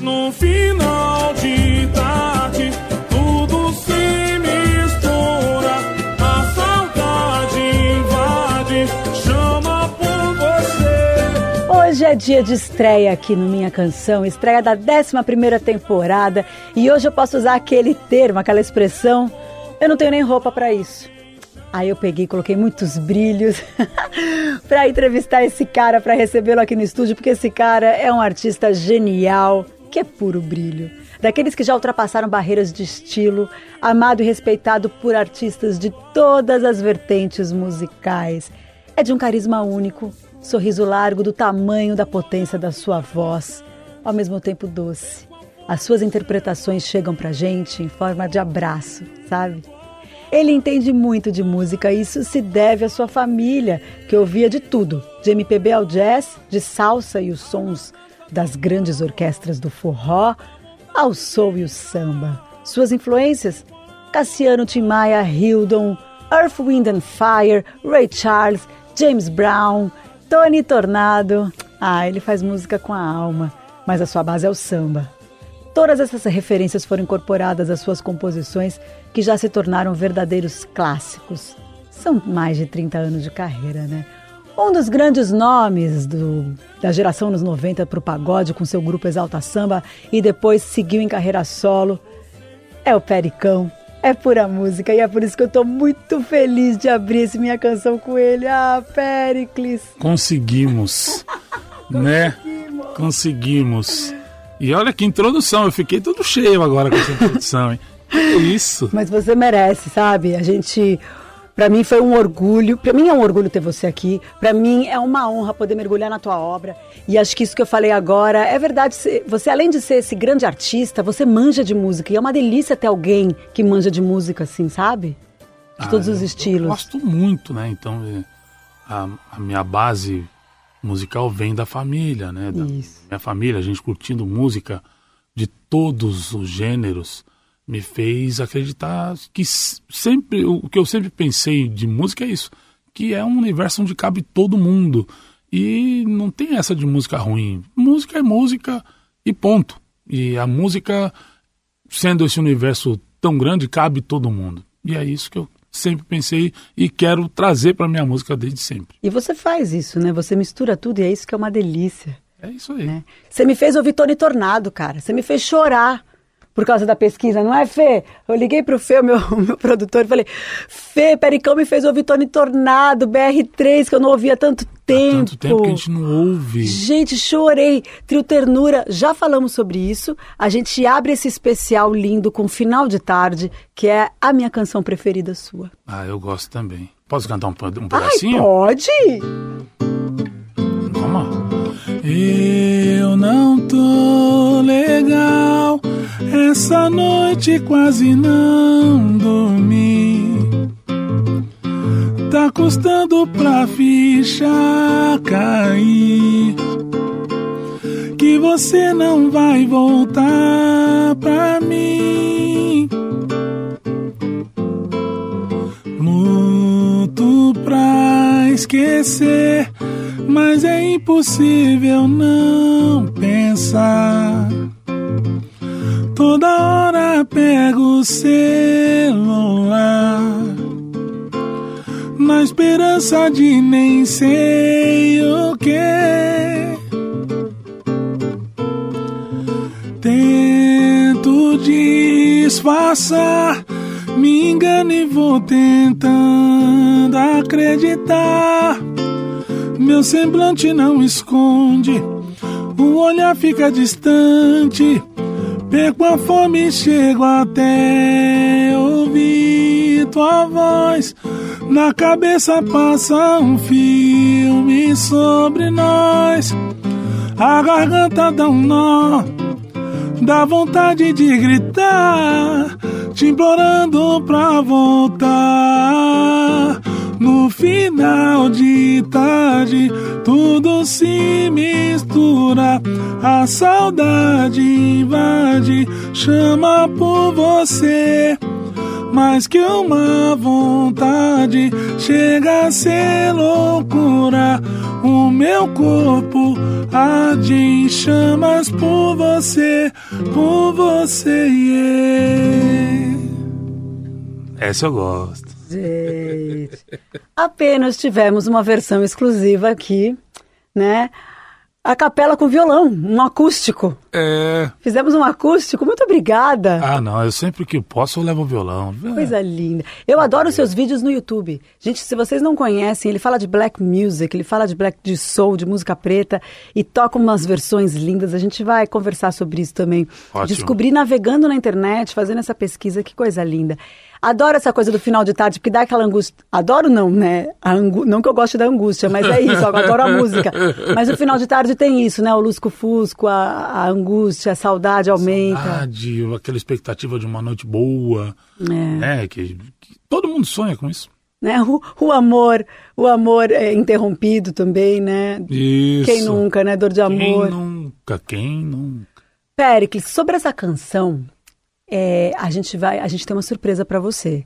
Final de tarde, tudo se mistura. A saudade invade, chama por você. Hoje é dia de estreia aqui no Minha Canção, estreia da 11 temporada. E hoje eu posso usar aquele termo, aquela expressão, eu não tenho nem roupa para isso. Aí eu peguei, coloquei muitos brilhos para entrevistar esse cara, para recebê-lo aqui no estúdio, porque esse cara é um artista genial, que é puro brilho. Daqueles que já ultrapassaram barreiras de estilo, amado e respeitado por artistas de todas as vertentes musicais. É de um carisma único, sorriso largo do tamanho da potência da sua voz, ao mesmo tempo doce. As suas interpretações chegam pra gente em forma de abraço, sabe? Ele entende muito de música e isso se deve à sua família, que ouvia de tudo, de MPB ao jazz, de salsa e os sons das grandes orquestras do forró, ao soul e o samba. Suas influências? Cassiano Tim Maia, Hildon, Earth, Wind and Fire, Ray Charles, James Brown, Tony Tornado. Ah, ele faz música com a alma, mas a sua base é o samba. Todas essas referências foram incorporadas às suas composições, que já se tornaram verdadeiros clássicos. São mais de 30 anos de carreira, né? Um dos grandes nomes do, da geração nos 90 para o pagode, com seu grupo Exalta Samba, e depois seguiu em carreira solo, é o Pericão. É pura música e é por isso que eu estou muito feliz de abrir essa minha canção com ele. Ah, Pericles! Conseguimos, né? Conseguimos. E olha que introdução, eu fiquei todo cheio agora com essa introdução, hein? Que isso? Mas você merece, sabe? A gente. Pra mim foi um orgulho, pra mim é um orgulho ter você aqui, pra mim é uma honra poder mergulhar na tua obra. E acho que isso que eu falei agora é verdade. Você, além de ser esse grande artista, você manja de música. E é uma delícia ter alguém que manja de música, assim, sabe? De Ah, todos os eu- estilos. Eu gosto muito, né? Então, é, a, a minha base musical vem da família, né? Da Isso. minha família, a gente curtindo música de todos os gêneros, me fez acreditar que sempre, o que eu sempre pensei de música é isso, que é um universo onde cabe todo mundo. E não tem essa de música ruim. Música é música e ponto. E a música, sendo esse universo tão grande, cabe todo mundo. E é isso que eu sempre pensei e quero trazer para minha música desde sempre. E você faz isso, né? Você mistura tudo e é isso que é uma delícia. É isso aí. né? Você me fez ouvir Tony Tornado, cara. Você me fez chorar por causa da pesquisa, não é, Fê? Eu liguei pro Fê, o meu, meu produtor, e falei: Fê, Pericão me fez ouvir Tony Tornado, BR3, que eu não ouvia há tanto tempo. Tanto tempo que a gente não ouve. Gente, chorei. Trio Ternura, já falamos sobre isso. A gente abre esse especial lindo com Final de Tarde, que é a minha canção preferida sua. Ah, eu gosto também. Posso cantar um, um Ai, pedacinho? pode? Vamos lá. Eu não tô. Essa noite quase não dormi. Tá custando pra ficha cair. Que você não vai voltar pra mim. Luto pra esquecer, mas é impossível não pensar. Toda hora pego o celular, na esperança de nem sei o que. Tento disfarçar, me engano e vou tentando acreditar. Meu semblante não esconde, o olhar fica distante. Perco a fome chego até ouvir tua voz. Na cabeça passa um filme sobre nós. A garganta dá um nó. dá vontade de gritar, te implorando pra voltar. No final de tarde, tudo se mistura. A saudade invade, chama por você. Mais que uma vontade, chega a ser loucura. O meu corpo arde em chamas por você, por você. Yeah. Essa eu gosto. Gente, apenas tivemos uma versão exclusiva aqui, né? A capela com violão, um acústico. É. Fizemos um acústico, muito obrigada. Ah, não, eu sempre que posso eu levo o violão. É. Coisa linda. Eu adoro os seus vídeos no YouTube. Gente, se vocês não conhecem, ele fala de black music, ele fala de black de soul, de música preta e toca umas versões lindas. A gente vai conversar sobre isso também. Ótimo. Descobrir navegando na internet, fazendo essa pesquisa, que coisa linda. Adoro essa coisa do final de tarde, porque dá aquela angústia. Adoro não, né? Angu... Não que eu goste da angústia, mas é isso, eu adoro a música. Mas o final de tarde tem isso, né? O lusco-fusco, a, a angústia, a saudade aumenta. Saudade, aquela expectativa de uma noite boa, né? Que, que todo mundo sonha com isso. Né? O, o amor, o amor é interrompido também, né? Isso. Quem nunca, né? Dor de amor. Quem nunca, quem nunca. Péricles, sobre essa canção, é, a gente vai, a gente tem uma surpresa para você.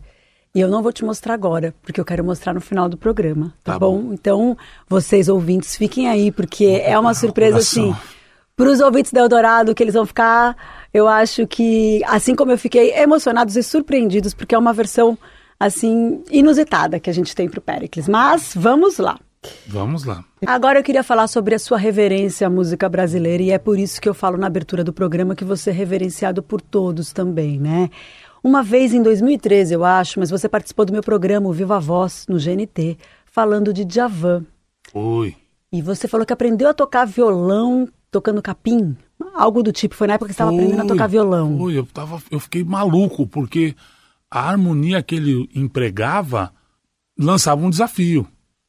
E eu não vou te mostrar agora, porque eu quero mostrar no final do programa, tá, Tá bom? bom. Então, vocês ouvintes, fiquem aí, porque é uma surpresa assim. Para os ouvintes da Eldorado, que eles vão ficar, eu acho que, assim como eu fiquei, emocionados e surpreendidos, porque é uma versão, assim, inusitada que a gente tem para o Pericles. Mas, vamos lá. Vamos lá. Agora eu queria falar sobre a sua reverência à música brasileira e é por isso que eu falo na abertura do programa que você é reverenciado por todos também, né? Uma vez em 2013, eu acho, mas você participou do meu programa o Viva Voz no GNT, falando de Djavan. Oi. E você falou que aprendeu a tocar violão tocando capim, algo do tipo. Foi na época que você estava aprendendo a tocar violão. Foi, eu, tava, eu fiquei maluco, porque a harmonia que ele empregava lançava um desafio.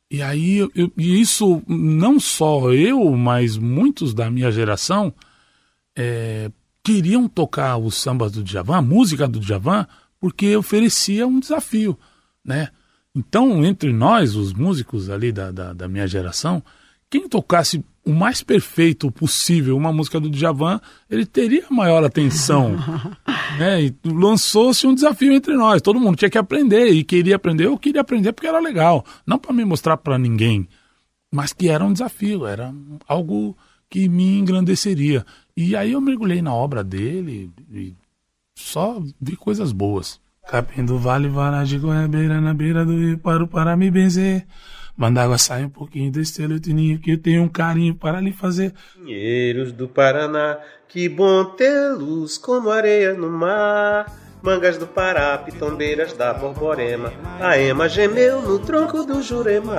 E aí, eu- e isso não só eu, mas muitos da minha geração é, queriam tocar os sambas do Djavan, a música do Djavan, porque oferecia um desafio, né? Então, entre nós, os músicos ali da, da, da minha geração, quem tocasse o mais perfeito possível uma música do Djavan, ele teria maior atenção. né? E lançou-se um desafio entre nós. Todo mundo tinha que aprender e queria aprender. Eu queria aprender porque era legal. Não para me mostrar para ninguém, mas que era um desafio, era algo que me engrandeceria. E aí eu mergulhei na obra dele e só vi coisas boas. Capim do Vale, Varagem, Goiabeira, na beira do rio, paro para me benzer. Manda água, sai um pouquinho desse teu tininho, que eu tenho um carinho para lhe fazer. Pinheiros do Paraná, que bom tê-los como areia no mar. Mangas do Pará, pitombeiras da Borborema, a ema gemeu no tronco do Jurema.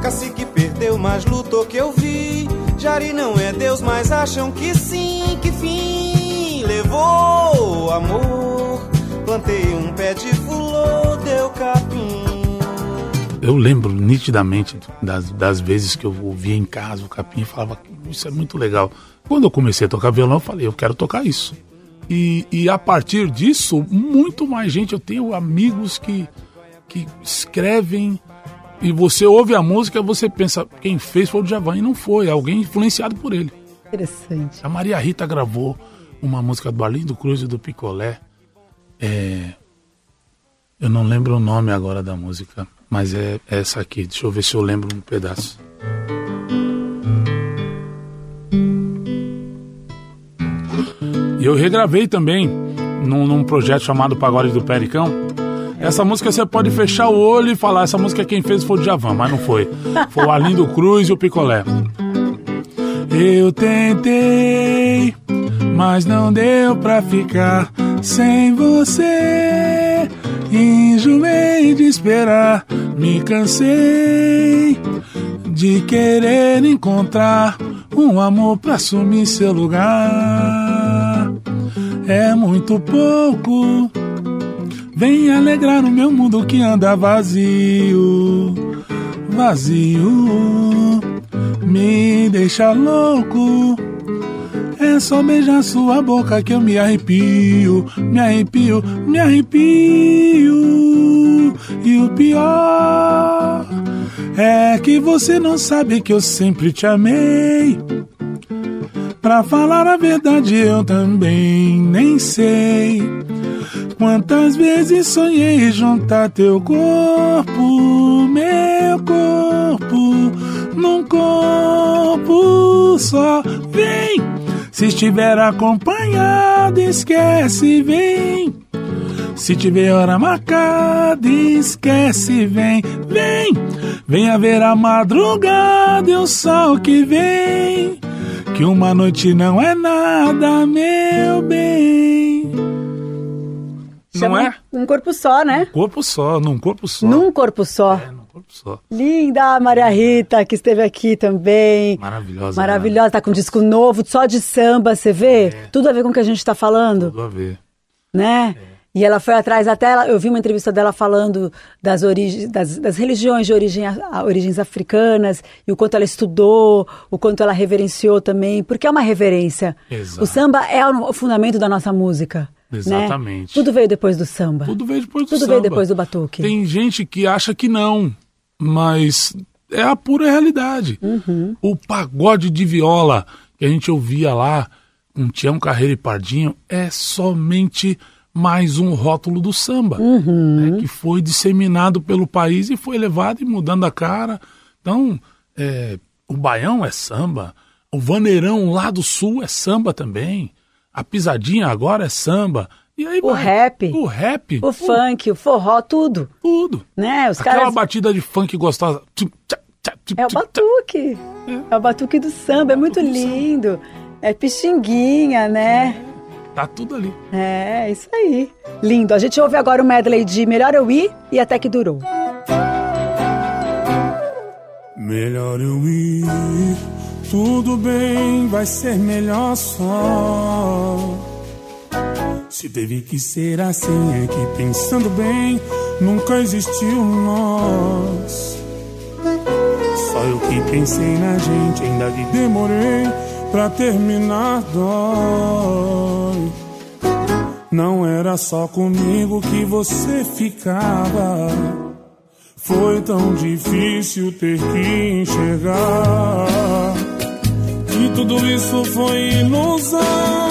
Cacique perdeu, mas lutou que eu vi. Jari não é Deus, mas acham que sim. Que fim levou amor? Plantei um pé de fulô, deu capim. Eu lembro nitidamente das, das vezes que eu ouvia em casa o capim e falava, isso é muito legal. Quando eu comecei a tocar violão, eu falei, eu quero tocar isso. E, e a partir disso, muito mais gente. Eu tenho amigos que, que escrevem e você ouve a música você pensa, quem fez foi o Djavan e não foi, alguém influenciado por ele. Interessante. A Maria Rita gravou uma música do Arlindo Cruz e do Picolé. É, eu não lembro o nome agora da música, mas é essa aqui. Deixa eu ver se eu lembro um pedaço. E eu regravei também num, num projeto chamado Pagode do Pericão. Essa música você pode fechar o olho e falar, essa música quem fez foi o Djavan, mas não foi. Foi o Arlindo Cruz e o Picolé. Eu tentei, mas não deu pra ficar sem você. Enjoei de esperar, me cansei de querer encontrar um amor pra assumir seu lugar. É muito pouco. Vem alegrar o meu mundo que anda vazio, vazio. Me deixa louco, É só beijar sua boca que eu me arrepio, me arrepio, me arrepio. E o pior é que você não sabe que eu sempre te amei. Pra falar a verdade, eu também nem sei. Quantas vezes sonhei juntar teu corpo, meu corpo, num corpo só. Vem, se estiver acompanhado, esquece, vem. Se tiver hora marcada, esquece, vem, vem. Venha ver a madrugada e o sol que vem. Que uma noite não é nada, meu bem. Não Chama é? Um corpo só, né? Corpo só, num corpo só. Num corpo só. É, só. Linda, Maria Rita, que esteve aqui também. Maravilhosa. Maravilhosa, tá com um disco novo, só de samba, você vê? Tudo a ver com o que a gente tá falando, Tudo a ver. né? E ela foi atrás até, ela- eu vi uma entrevista dela falando das origens, das, das religiões de origem, a- origens africanas, e o quanto ela estudou, o quanto ela reverenciou também, porque é uma reverência. Exato. O samba é o, o fundamento da nossa música. né? Exatamente. Tudo veio depois do samba. Tudo veio depois do Tudo samba. veio depois do batuque. Tem gente que acha que não, mas é a pura realidade. Uhum. O pagode de viola que a gente ouvia lá com Tião Carreiro e Pardinho é somente mais um rótulo do samba, Uhum. né, que foi disseminado pelo país e foi levado e mudando a cara. Então, é, o baião é samba, o vaneirão lá do sul é samba também, a pisadinha agora é samba. E aí O vai. rap. O rap. O funk, o forró, tudo. Tudo. Né? Os Aquela caras. batida de funk gostosa. É o batuque. É o batuque do samba, é muito lindo. É pixinguinha, né? tchá. Tá tudo ali. É, isso aí. Lindo. A gente ouve agora o medley de Melhor Eu Ir e Até Que Durou. Melhor eu ir, tudo bem, vai ser melhor só. Se teve que ser assim, é que pensando bem, nunca existiu nós. Só eu que pensei na gente, ainda que demorei pra terminar dói. Não era só comigo que você ficava. Foi tão difícil ter que enxergar que tudo isso foi ilusão.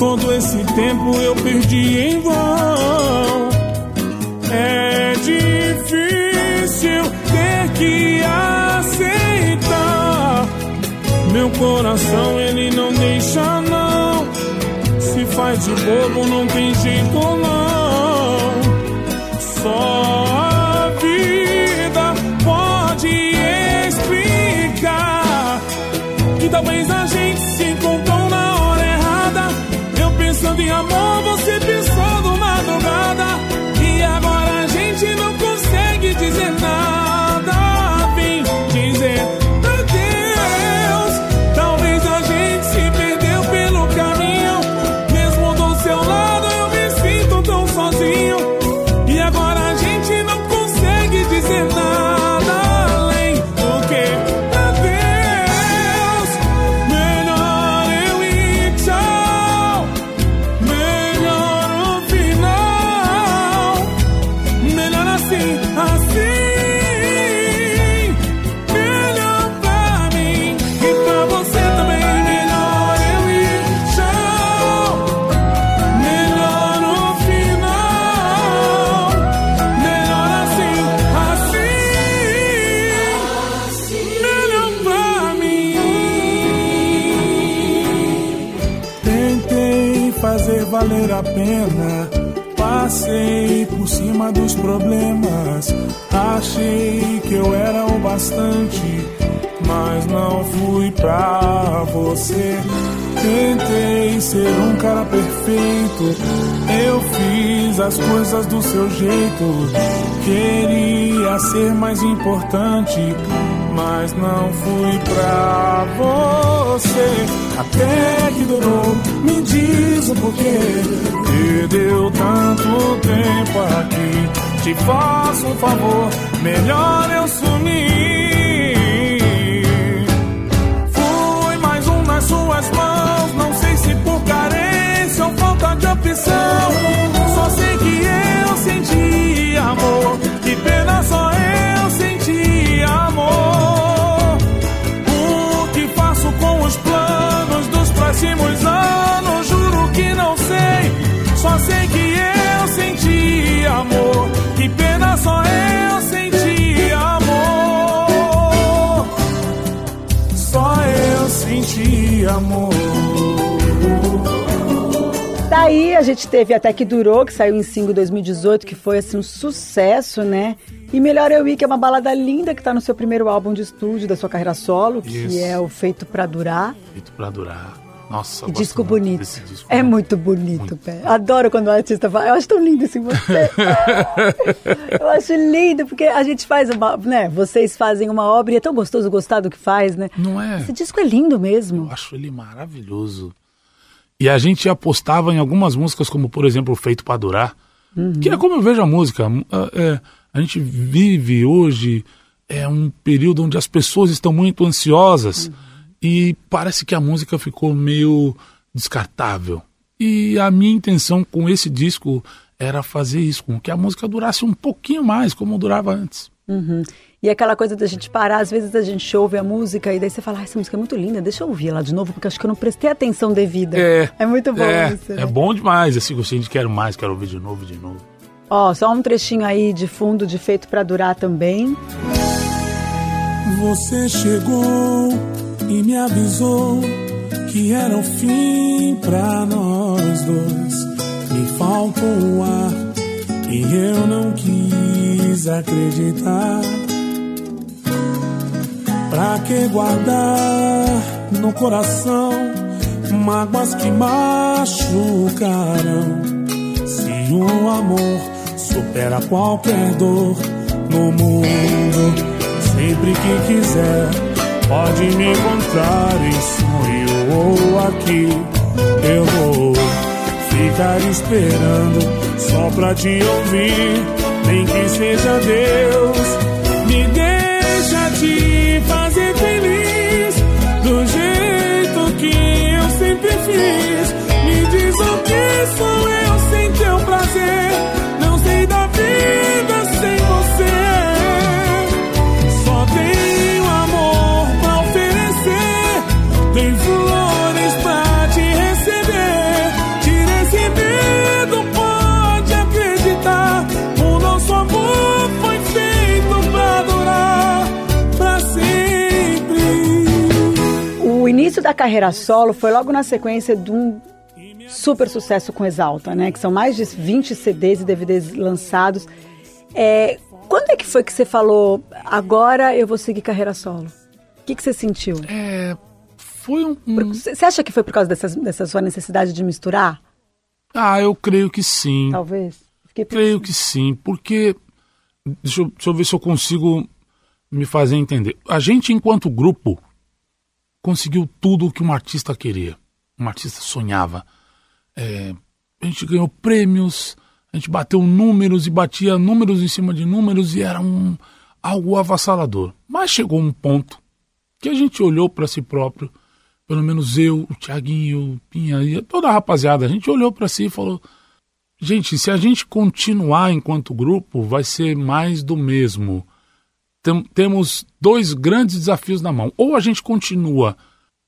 Todo esse tempo eu perdi em vão. É difícil ter que aceitar. Meu coração ele não deixa não. Se faz de bobo não tem jeito não. Só a vida pode explicar que talvez a gente bastante, mas não fui pra você. Tentei ser um cara perfeito. Eu fiz as coisas do seu jeito. Queria ser mais importante, mas não fui pra você. Até que durou, me diz o porquê. Perdeu tanto tempo aqui. Te faço um favor, melhor eu sumir. Fui mais um nas suas mãos, não sei se por carência ou falta de opção. Só sei que eu senti amor, que pena só eu senti amor. O que faço com os planos dos próximos anos? Daí a gente teve Até Que Durou, que saiu em 5 2018, que foi assim um sucesso, né? E Melhor Eu Ir, que é uma balada linda que tá no seu primeiro álbum de estúdio da sua carreira solo, que Isso. é o Feito Pra Durar. Feito pra durar. Nossa, Que disco bonito. disco. É muito bonito. Pé. Adoro quando o artista fala. Eu acho tão lindo assim você. eu acho lindo, porque a gente faz uma. né? Vocês fazem uma obra e é tão gostoso gostar do que faz, né? Não é? Esse disco é lindo mesmo. Eu acho ele maravilhoso. E a gente apostava em algumas músicas, como por exemplo Feito pra Durar, que é como eu vejo a música. Ah, é, a gente vive hoje é um período onde as pessoas estão muito ansiosas e parece que a música ficou meio descartável. E a minha intenção com esse disco era fazer isso, com que a música durasse um pouquinho mais, como durava antes. Uhum. E aquela coisa da gente parar, às vezes a gente ouve a música e daí você fala, ah, essa música é muito linda, deixa eu ouvir ela de novo, porque acho que eu não prestei atenção devida. É, muito bom é, isso. né? É bom demais, assim, gostei de quero mais, quero ouvir de novo, de novo. Ó, só um trechinho aí de fundo de Feito Pra Durar também. Você chegou e me avisou que era o fim pra nós dois. Me faltou o ar e eu não quis acreditar. Pra que guardar no coração mágoas que machucarão? Se o amor supera qualquer dor no mundo. Sempre que quiser, pode me encontrar em sonho ou aqui. Eu vou ficar esperando só pra te ouvir. Nem que seja Deus, me deixa te fazer feliz do jeito que eu sempre fiz. Me diz o que sou carreira solo foi logo na sequência de um super sucesso com Exalta, né? Que são mais de 20 CDs e DVDs lançados. É, quando é que foi que você falou, agora eu vou seguir carreira solo? O que, que você sentiu? É, foi um, Você acha que foi por causa dessas, dessa sua necessidade de misturar? Ah, eu creio que sim. Talvez. Creio que sim, porque. Deixa eu, deixa eu ver se eu consigo me fazer entender. A gente, enquanto grupo, conseguiu tudo o que um artista queria. Um artista sonhava. É, a gente ganhou prêmios, a gente bateu números e batia números em cima de números e era um, algo avassalador. Mas chegou um ponto que a gente olhou para si próprio, pelo menos eu, o Tiaguinho, o Pinha e toda a rapaziada, a gente olhou para si e falou: Gente, se a gente continuar enquanto grupo, vai ser mais do mesmo. Tem- temos dois grandes desafios na mão. Ou a gente continua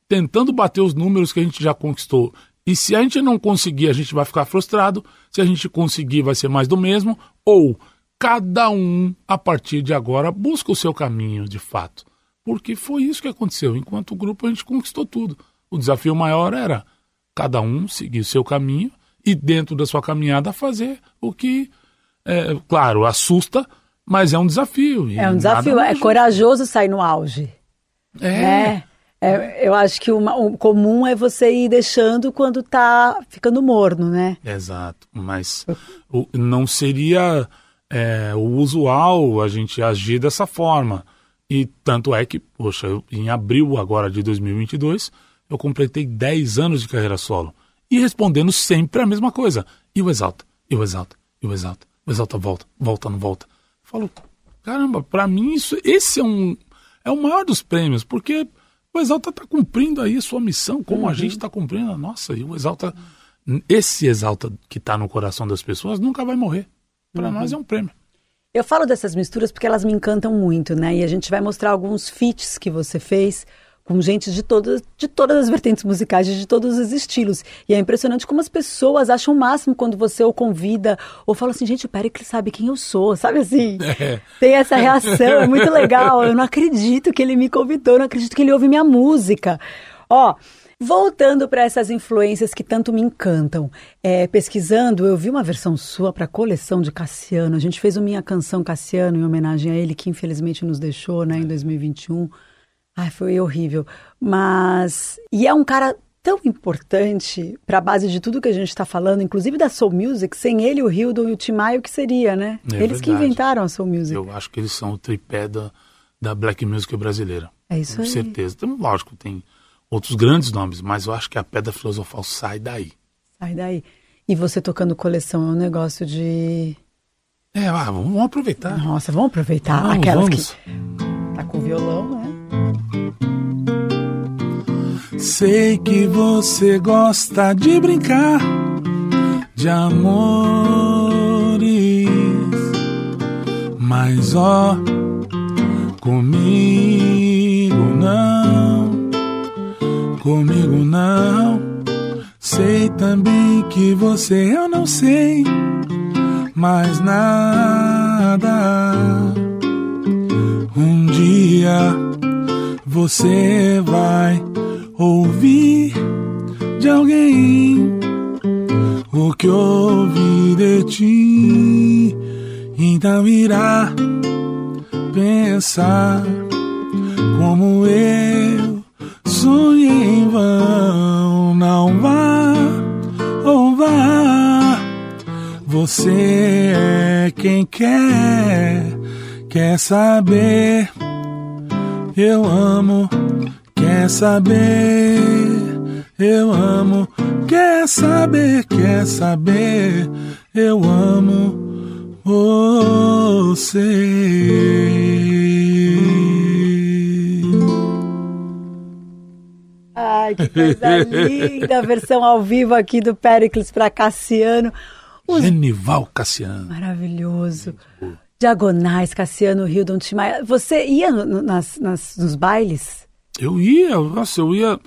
tentando bater os números que a gente já conquistou, e se a gente não conseguir, a gente vai ficar frustrado. Se a gente conseguir, vai ser mais do mesmo. Ou cada um, a partir de agora, busca o seu caminho de fato. Porque foi isso que aconteceu. Enquanto grupo, a gente conquistou tudo. O desafio maior era cada um seguir o seu caminho e dentro da sua caminhada fazer o que, é, claro, assusta, mas é um desafio. É um desafio, é corajoso sair no auge. É, É. É, eu acho que uma- o comum é você ir deixando quando tá ficando morno, né? exato. Mas o- não seria é, o usual a gente agir dessa forma. E tanto é que, poxa, eu- em abril agora de 2022, eu completei 10 anos de carreira solo. E respondendo sempre a mesma coisa. E o Exalta, e o Exalta, e o Exalta. O Exalta volta, volta, não volta. Eu falo, caramba, pra mim isso, esse é um é o maior dos prêmios, porque o Exalta está cumprindo aí a sua missão, como a gente está cumprindo a nossa. E o Exalta, esse Exalta que está no coração das pessoas nunca vai morrer. Para nós é um prêmio. Eu falo dessas misturas porque elas me encantam muito, né? E a gente vai mostrar alguns feats que você fez com gente de todas, de todas as vertentes musicais, de todos os estilos. E é impressionante como as pessoas acham o máximo quando você o convida ou fala assim, gente, o Pericles sabe quem eu sou, sabe assim? Tem essa reação, é muito legal. Eu não acredito que ele me convidou, eu não acredito que ele ouve minha música. Ó, voltando para essas influências que tanto me encantam. É, pesquisando, eu vi uma versão sua para a coleção de Cassiano. A gente fez o Minha Canção Cassiano em homenagem a ele, que infelizmente nos deixou né, em 2021. Ai, foi horrível. Mas. E é um cara tão importante para a base de tudo que a gente está falando, inclusive da Soul Music. Sem ele, o Hildon e o Tim Maia, o que seria, né? É eles que verdade. inventaram a Soul Music. Eu acho que eles são o tripé da, da black music brasileira. É isso Com aí. certeza. Tem, lógico, tem outros grandes nomes, mas eu acho que a pedra filosofal sai daí. Sai daí. E você tocando coleção é um negócio de. É, ah, vamos, aproveitar. Nossa, vamos aproveitar aquelas vamos. que tá com violão, né? Sei que você gosta de brincar de amores, mas ó, comigo não, comigo não. Sei também que você eu não sei mais nada. Um dia você vai ouvir de alguém o que ouvi de ti, então irá pensar como eu sonhei em vão. Não vá ou vá, você é quem quer, quer saber. Eu amo, quer saber. Eu amo, quer saber, quer saber. Eu amo você. Ai, que coisa linda! A versão ao vivo aqui do Pericles para Cassiano. Os- Genival Cassiano. Maravilhoso. Diagonais, Cassiano, Hildon, Timaya. Você ia no- no- nas, nas- nos bailes? Eu ia, nossa, eu ia.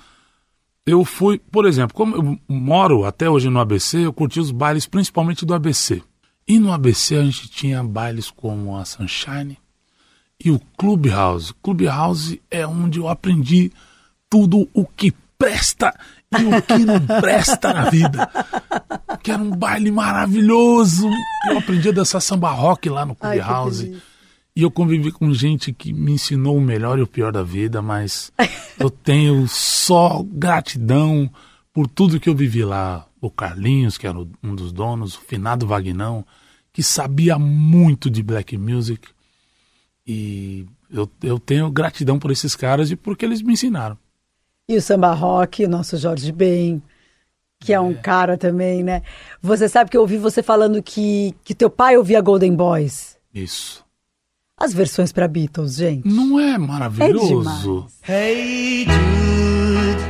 Eu fui, por exemplo, como eu moro até hoje no ABC, eu curti os bailes principalmente do ABC. E no ABC a gente tinha bailes como a Sunshine e o Clubhouse. Clubhouse é onde eu aprendi tudo o que presta e o que não presta na vida. Que era um baile maravilhoso. Eu aprendi a dançar samba rock lá no Ai, Clubhouse. delícia. E eu convivi com gente que me ensinou o melhor e o pior da vida, mas eu tenho só gratidão por tudo que eu vivi lá. O Carlinhos, que era um dos donos, o finado Vagnão, que sabia muito de black music. E eu, eu tenho gratidão por esses caras e porque eles me ensinaram. E o samba rock, o nosso Jorge Ben, que é um cara também, né? Você sabe que eu ouvi você falando que, que teu pai ouvia Golden Boys. Isso. As versões para Beatles, gente. Não é É maravilhoso? demais. Hey Jude,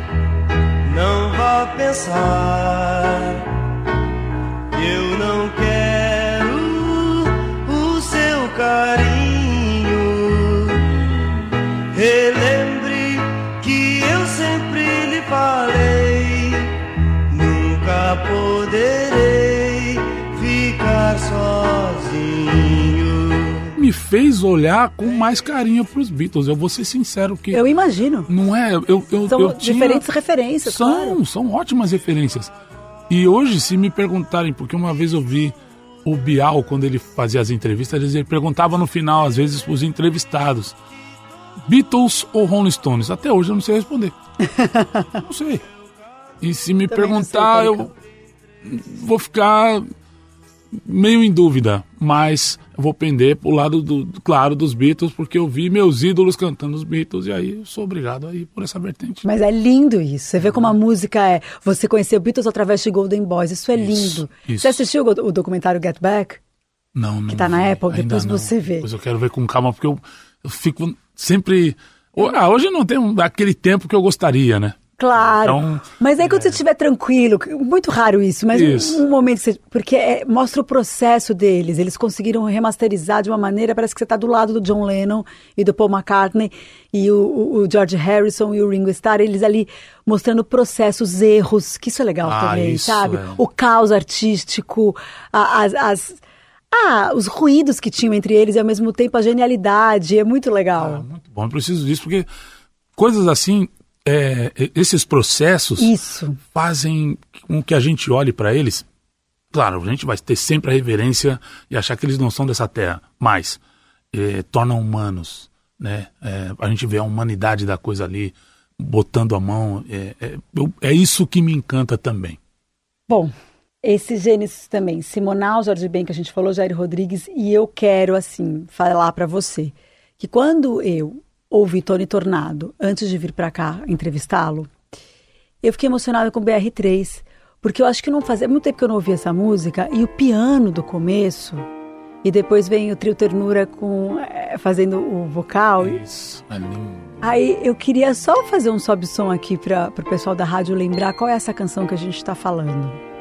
não vá pensar eu não quero o seu carinho. Relembre que eu sempre lhe falei, nunca poderei ficar sozinho. Me fez olhar com mais carinho pros Beatles. Eu vou ser sincero que Eu imagino. não é. Eu, eu, São eu tinha- diferentes referências, São, claro. são ótimas referências. E hoje, se me perguntarem, porque uma vez eu vi o Bial, quando ele fazia as entrevistas, ele perguntava no final, às vezes, os entrevistados: Beatles ou Rolling Stones? Até hoje eu não sei responder. não sei. E se me Também não sei, perguntar, eu vou ficar meio em dúvida, mas vou pender pro lado do, claro dos Beatles, porque eu vi meus ídolos cantando os Beatles e aí eu sou obrigado a ir por essa vertente. Mas é lindo isso. Você vê como a música é. Você conheceu Beatles através de Golden Boys. Isso é Isso, lindo. isso. Você assistiu o, documentário Get Back? Não, não. tá na vi, Apple, ainda depois não. você vê. Depois eu quero ver com calma, porque eu, eu fico sempre. Ah, hoje não tenho aquele tempo que eu gostaria, né? Claro. Então, mas aí quando você estiver tranquilo, muito raro isso, mas um- Isso. um momento, que você- porque é- mostra o processo deles. Eles conseguiram remasterizar de uma maneira, parece que você está do lado do John Lennon e do Paul McCartney e o, o- o George Harrison e o Ringo Starr, eles ali mostrando processos, erros, que isso é legal Ah, também, isso sabe? é. O caos artístico, as, as- ah, os ruídos que tinham entre eles e ao mesmo tempo a genialidade, é muito ah, legal. muito bom. Eu preciso disso, porque coisas assim é, esses processos Isso. fazem com que a gente olhe para eles. Claro, a gente vai ter sempre a reverência e achar que eles não são dessa terra, mas é, tornam humanos, né? É, a gente vê a humanidade da coisa ali, botando a mão. É, é, é isso que me encanta também. Bom, esse Gênesis também, Simonal, Jorge Ben, que a gente falou, Jair Rodrigues, e eu quero, assim, falar para você que quando eu ouvi Tony Tornado, antes de vir para cá entrevistá-lo, eu fiquei emocionada com o BR3, porque eu acho que não fazia muito tempo que eu não ouvia essa música, e o piano do começo, e depois vem o trio Ternura com, eh, fazendo o vocal, Isso, é lindo. Aí eu queria só fazer um sobe-som aqui para o pessoal da rádio lembrar qual é essa canção que a gente está falando.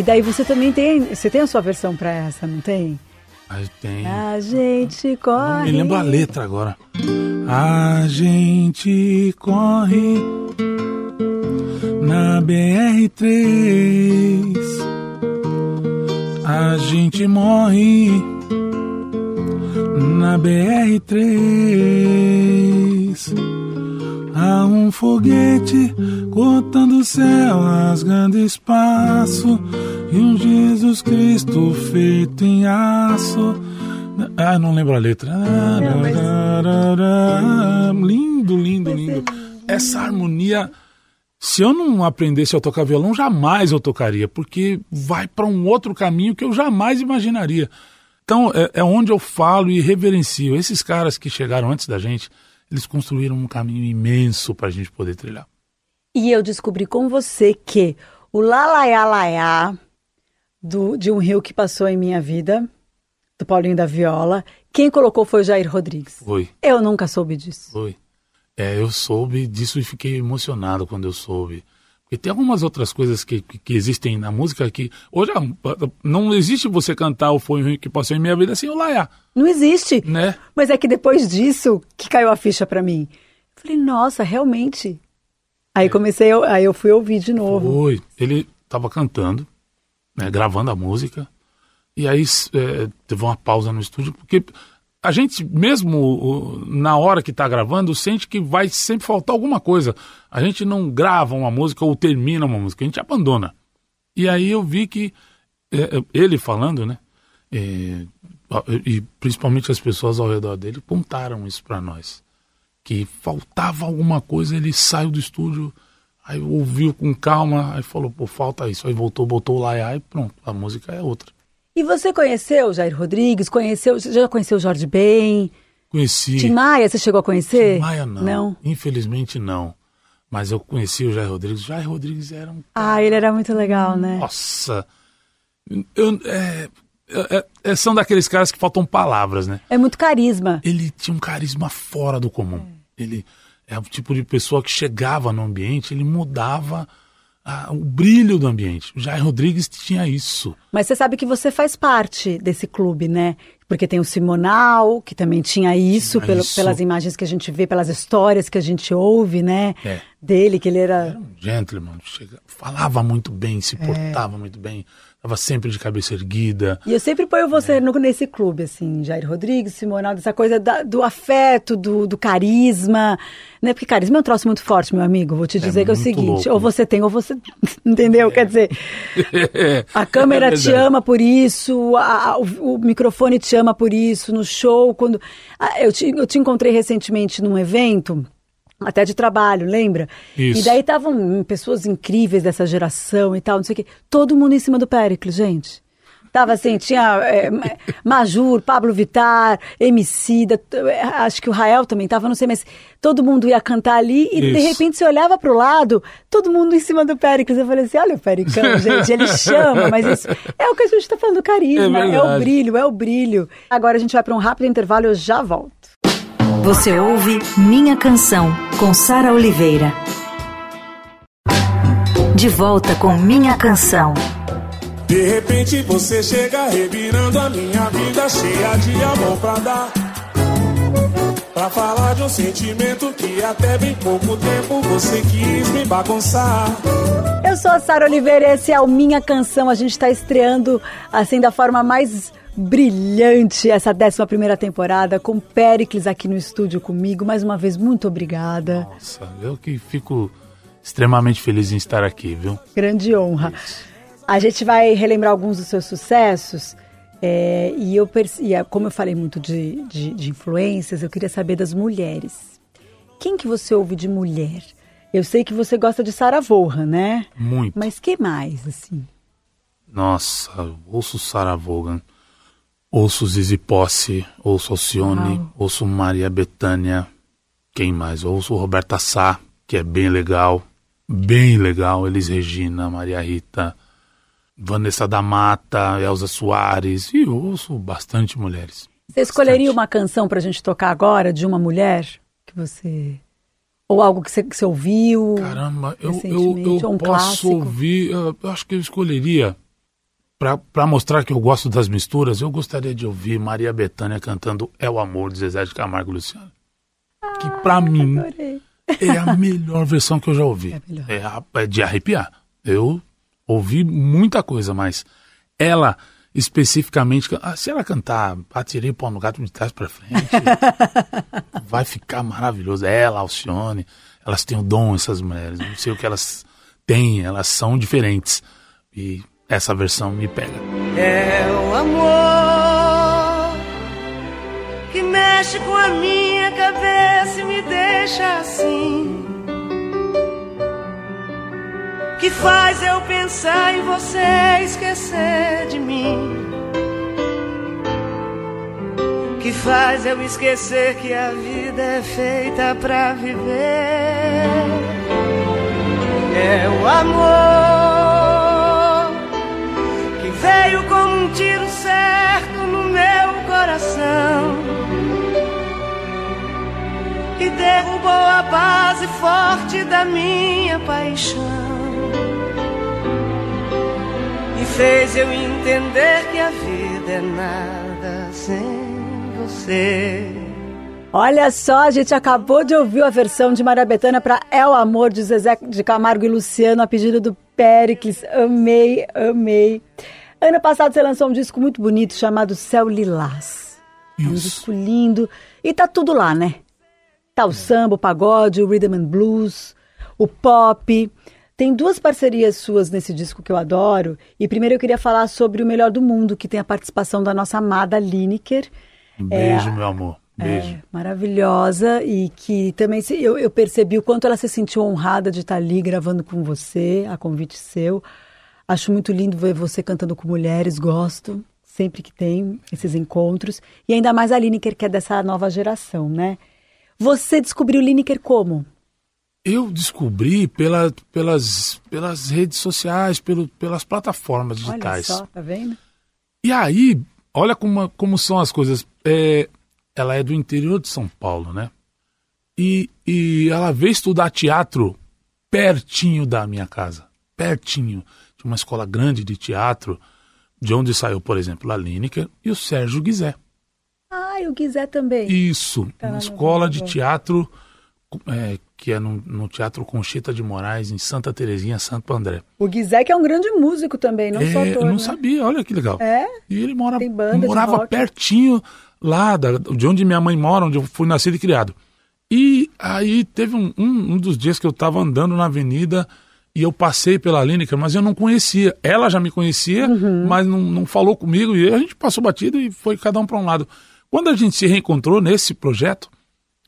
E daí você também tem, você tem a sua versão para essa, não tem? Aí tem. A gente Não corre. me lembro a letra agora. A gente corre na BR-3. A gente morre na BR-3. Há um foguete cortando o céu, rasgando espaço. E um Jesus Cristo feito em aço. Ah, não lembro a letra. Lindo, lindo, lindo. Essa harmonia, se eu não aprendesse a tocar violão, jamais eu tocaria, porque vai para um outro caminho que eu jamais imaginaria. Então, é, é onde eu falo e reverencio. Esses caras que chegaram antes da gente, eles construíram um caminho imenso para a gente poder trilhar. E eu descobri com você que o Lalaiá Laiá do, de um rio que passou em minha vida, do Paulinho da Viola, quem colocou foi o Jair Rodrigues. Foi. Eu nunca soube disso. Foi. É, eu soube disso e fiquei emocionado quando eu soube. Porque tem algumas outras coisas que, que, existem na música que. Hoje não existe você cantar o Foi Ruim que passou em minha vida sem o Laia, Não existe. né? Mas é que depois disso que caiu a ficha pra mim. Eu falei, nossa, realmente. Aí comecei, a- aí eu fui ouvir de novo. Foi. Ele estava cantando, né, gravando a música. E aí é, teve uma pausa no estúdio, porque a gente, mesmo na hora que está gravando, sente que vai sempre faltar alguma coisa. A gente não grava uma música ou termina uma música, a gente abandona. E aí eu vi que é, é, ele falando, né? é, e principalmente as pessoas ao redor dele contaram isso para nós. Que faltava alguma coisa, ele saiu do estúdio, aí ouviu com calma, aí falou, pô, falta isso. Aí voltou, botou Laia e pronto, a música é outra. E você conheceu Jair Rodrigues? Conheceu, já conheceu Jorge Ben? Conheci. Tim Maia, você chegou a conhecer? Tim Maia não. Não? Infelizmente não. Mas eu conheci o Jair Rodrigues. O Jair Rodrigues era um. Ah, ele era muito legal, né? Nossa! Eu, é, é- é- são daqueles caras que faltam palavras, né? É muito carisma. Ele tinha um carisma fora do comum. Ele é o tipo de pessoa que chegava no ambiente, ele mudava ah, o brilho do ambiente. O Jair Rodrigues tinha isso. Mas você sabe que você faz parte desse clube, né? Porque tem o Simonal, que também tinha isso, Tinha pelo- isso. pelas imagens que a gente vê, pelas histórias que a gente ouve, né? É. Dele, que ele era. Um gentleman, chega- falava muito bem, se portava muito bem, estava sempre de cabeça erguida. E eu sempre ponho você É. no- nesse clube, assim, Jair Rodrigues, Simonal, dessa coisa da- do afeto, do, do carisma, né? Porque carisma é um troço muito forte, meu amigo. Vou te dizer que é o seguinte, louco, ou você tem ou você... Entendeu? Quer dizer, a câmera É te ama por isso, a- a- o, o microfone te ama por isso, no show, quando... Ah, Eu te, eu te encontrei recentemente num evento... Até de trabalho, lembra? Isso. E daí estavam pessoas incríveis dessa geração e tal, não sei o quê. Todo mundo em cima do Péricles, gente. Tava assim, tinha é, Ma- Majur, Pablo Vittar, Emicida, é, acho que o Rael também tava, não sei, mas todo mundo ia cantar ali e de Isso. repente você olhava pro lado, todo mundo em cima do Péricles. Eu falei assim, olha o Pericão, gente, ele chama, mas isso é o que a gente tá falando do carisma, É é, o brilho, é o brilho. Agora a gente vai para um rápido intervalo, eu já volto. Você ouve Minha Canção, com Sara Oliveira. De volta com Minha Canção. De repente você chega revirando a minha vida cheia de amor pra dar. Pra falar de um sentimento que até bem pouco tempo você quis me bagunçar. Eu sou a Sara Oliveira, esse é o Minha Canção. A gente está estreando assim da forma mais brilhante essa 11 primeira temporada com Péricles aqui no estúdio comigo. Mais uma vez, muito obrigada. Nossa, eu que fico extremamente feliz em estar aqui, viu? Grande honra. A gente vai relembrar alguns dos seus sucessos. é, e eu e, é, como eu falei muito de, de, de influências, eu queria saber das mulheres. Quem que você ouve de mulher? Eu sei que você gosta de Sarah Vaughan, né? Muito. Mas que mais, assim? Nossa, ouço Sarah Vaughan, ouço Zizi Posse, ouço Alcione, Uau. ouço Maria Bethânia, quem mais? Ouço Roberta Sá, que é bem legal, bem legal, Elis Regina, Maria Rita, Vanessa da Mata, Elza Soares, e ouço bastante mulheres. Você escolheria Bastante. uma canção pra gente tocar agora de uma mulher que você. Ou algo que você, que você ouviu? Caramba, eu, eu, eu um posso clássico? ouvir, eu, acho que eu escolheria, para mostrar que eu gosto das misturas, eu gostaria de ouvir Maria Bethânia cantando É o Amor de Zezé de Camargo e Luciano. Que pra mim Adorei. é a melhor versão que eu já ouvi. É melhor. É, é de arrepiar. Eu ouvi muita coisa, mas ela especificamente, ah, se ela cantar Atirei pau no gato de trás pra frente, vai ficar maravilhoso. Ela, Alcione, elas têm o dom, essas mulheres. Não sei o que elas têm, elas são diferentes. E essa versão me pega. É o amor que mexe com a minha cabeça e me deixa assim. Que faz eu pensar em você esquecer de mim. Que faz eu esquecer que a vida é feita pra viver. É o amor que veio como um tiro certo no meu coração e derrubou a base forte da minha paixão fez eu entender que a vida é nada sem você. Olha só, a gente acabou de ouvir a versão de Maria Bethânia para É o Amor de Zezé de Camargo e Luciano, a pedido do Péricles. Amei, amei. Ano passado você lançou um disco muito bonito chamado Céu Lilás. É um Isso. disco lindo. E tá tudo lá, né? Tá o samba, o pagode, o rhythm and blues, o pop. Tem duas parcerias suas nesse disco que eu adoro. E primeiro eu queria falar sobre o Melhor do Mundo, que tem a participação da nossa amada Lineker. Um beijo, meu amor. Beijo. É, maravilhosa e que também se- eu, eu percebi o quanto ela se sentiu honrada de estar ali gravando com você, a convite seu. Acho muito lindo ver você cantando com mulheres, gosto. sempre que tem esses encontros. E ainda mais a Lineker, que é dessa nova geração, né? Você descobriu Lineker como? Eu descobri pela, pelas, pelas redes sociais, pelo, pelas plataformas Olha digitais. só, tá vendo? E aí, olha como, como são as coisas. É, ela é do interior de São Paulo, né? E, e ela veio estudar teatro pertinho da minha casa. Pertinho. Tinha uma escola grande de teatro, de onde saiu, por exemplo, a Lineker e o Sérgio Guizé. Ah, e o Guizé também. Isso, Tá uma escola de teatro é, que é no, no Teatro Conchita de Moraes, em Santa Terezinha, Santo André. O Guizé que é um grande músico também, não É, só ator, não né? sabia, olha que legal. É? E ele mora, morava pertinho lá da- de onde minha mãe mora, onde eu fui nascido e criado. E aí teve um, um, um dos dias que eu estava andando na avenida e eu passei pela Lineker, mas eu não conhecia. Ela já me conhecia, Uhum. mas não, não falou comigo e a gente passou batida e foi cada um para um lado. Quando a gente se reencontrou nesse projeto,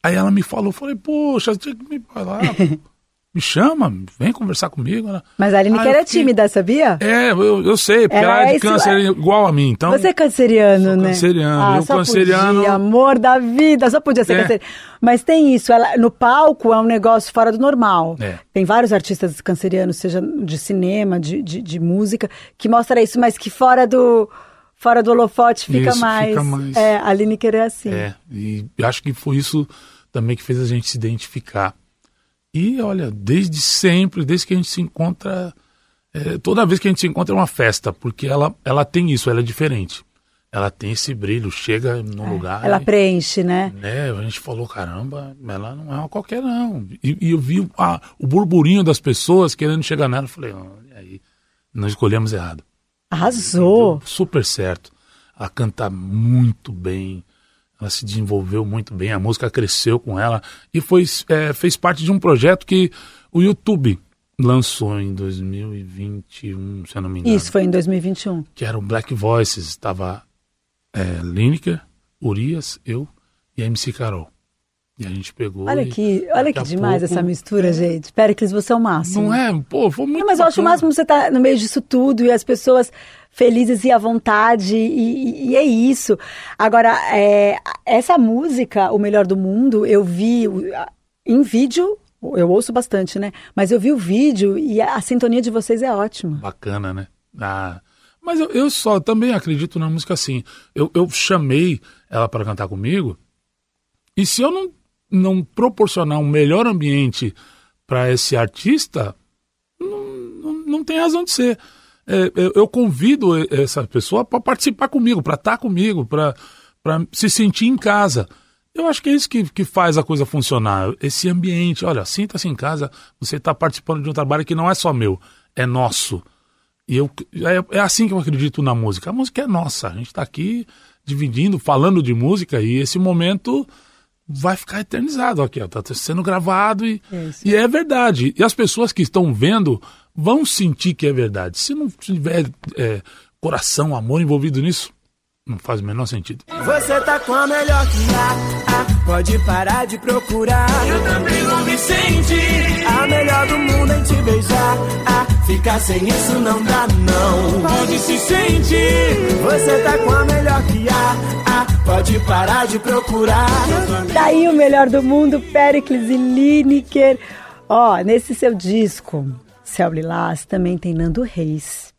aí ela me falou, falei, poxa, tinha que me falar, me chama, vem conversar comigo. Ela, Mas a Ah, eu é fiquei- tímida, sabia? é, eu, eu sei, porque Ela ela, é de câncer igual a mim, então... Você é canceriano, Sou né? canceriano, Ah, eu só canceriano- Podia, amor da vida, só podia ser É. canceriano. Mas tem isso, ela, no palco é um negócio fora do normal. É. Tem vários artistas cancerianos, seja de cinema, de, de, de música, que mostra isso, mas que fora do, fora do holofote fica Isso, mais. fica mais. É, a Lineker é assim. É, e acho que foi isso também que fez a gente se identificar. E olha, desde sempre, desde que a gente se encontra, é, toda vez que a gente se encontra é uma festa, porque ela, ela tem isso, ela é diferente. Ela tem esse brilho, chega no lugar. Ela e- preenche, né? né, a gente falou, caramba, ela não é uma qualquer não. E, e eu vi a- o burburinho das pessoas querendo chegar nela, eu falei, olha aí, não escolhemos errado. Arrasou. Super certo. Ela canta muito bem, ela se desenvolveu muito bem, a música cresceu com ela e foi, é, fez parte de um projeto que o YouTube lançou em 2021, se eu não me engano. Isso foi em 2021. Que era o Black Voices, estava é, Lineker, Urias, eu e a MC Carol. E a gente pegou. Olha que, olha que demais pouco- essa mistura, gente. Péricles, você é o máximo. Não é? Pô, foi muito Não, mas eu acho o máximo você estar no meio disso tudo e as pessoas felizes e à vontade, e, e é isso. Agora, é, essa música, O Melhor do Mundo, eu vi em vídeo, eu ouço bastante, né? Mas eu vi o vídeo e a, a sintonia de vocês é ótima. Bacana, né? Ah, mas eu, eu só também acredito na música assim. Eu, eu chamei ela para cantar comigo, e se eu não, não proporcionar um melhor ambiente para esse artista, não, não, não tem razão de ser. É, eu, convido essa pessoa para participar comigo, para estar comigo, para se sentir em casa. Eu acho que é isso que, que faz a coisa funcionar. Esse ambiente, olha, sinta-se em casa, você está participando de um trabalho que não é só meu, é nosso. E eu, é, é assim que eu acredito na música. A música é nossa. A gente está aqui dividindo, falando de música e esse momento vai ficar eternizado aqui. Está sendo gravado e É e é verdade. E as pessoas que estão vendo vão sentir que é verdade. Se não tiver é, coração, amor envolvido nisso, não faz o menor sentido. Você tá com a melhor que há, ah, pode parar de procurar. Eu também não me senti. A melhor do mundo em te beijar, ah, ficar sem isso não dá não. Pode se sentir. Você tá com a melhor que há, ah, pode parar de procurar. Daí o melhor do mundo, Péricles e Lineker. Ó, nesse seu disco, Céu Lilás, também tem Nando Reis.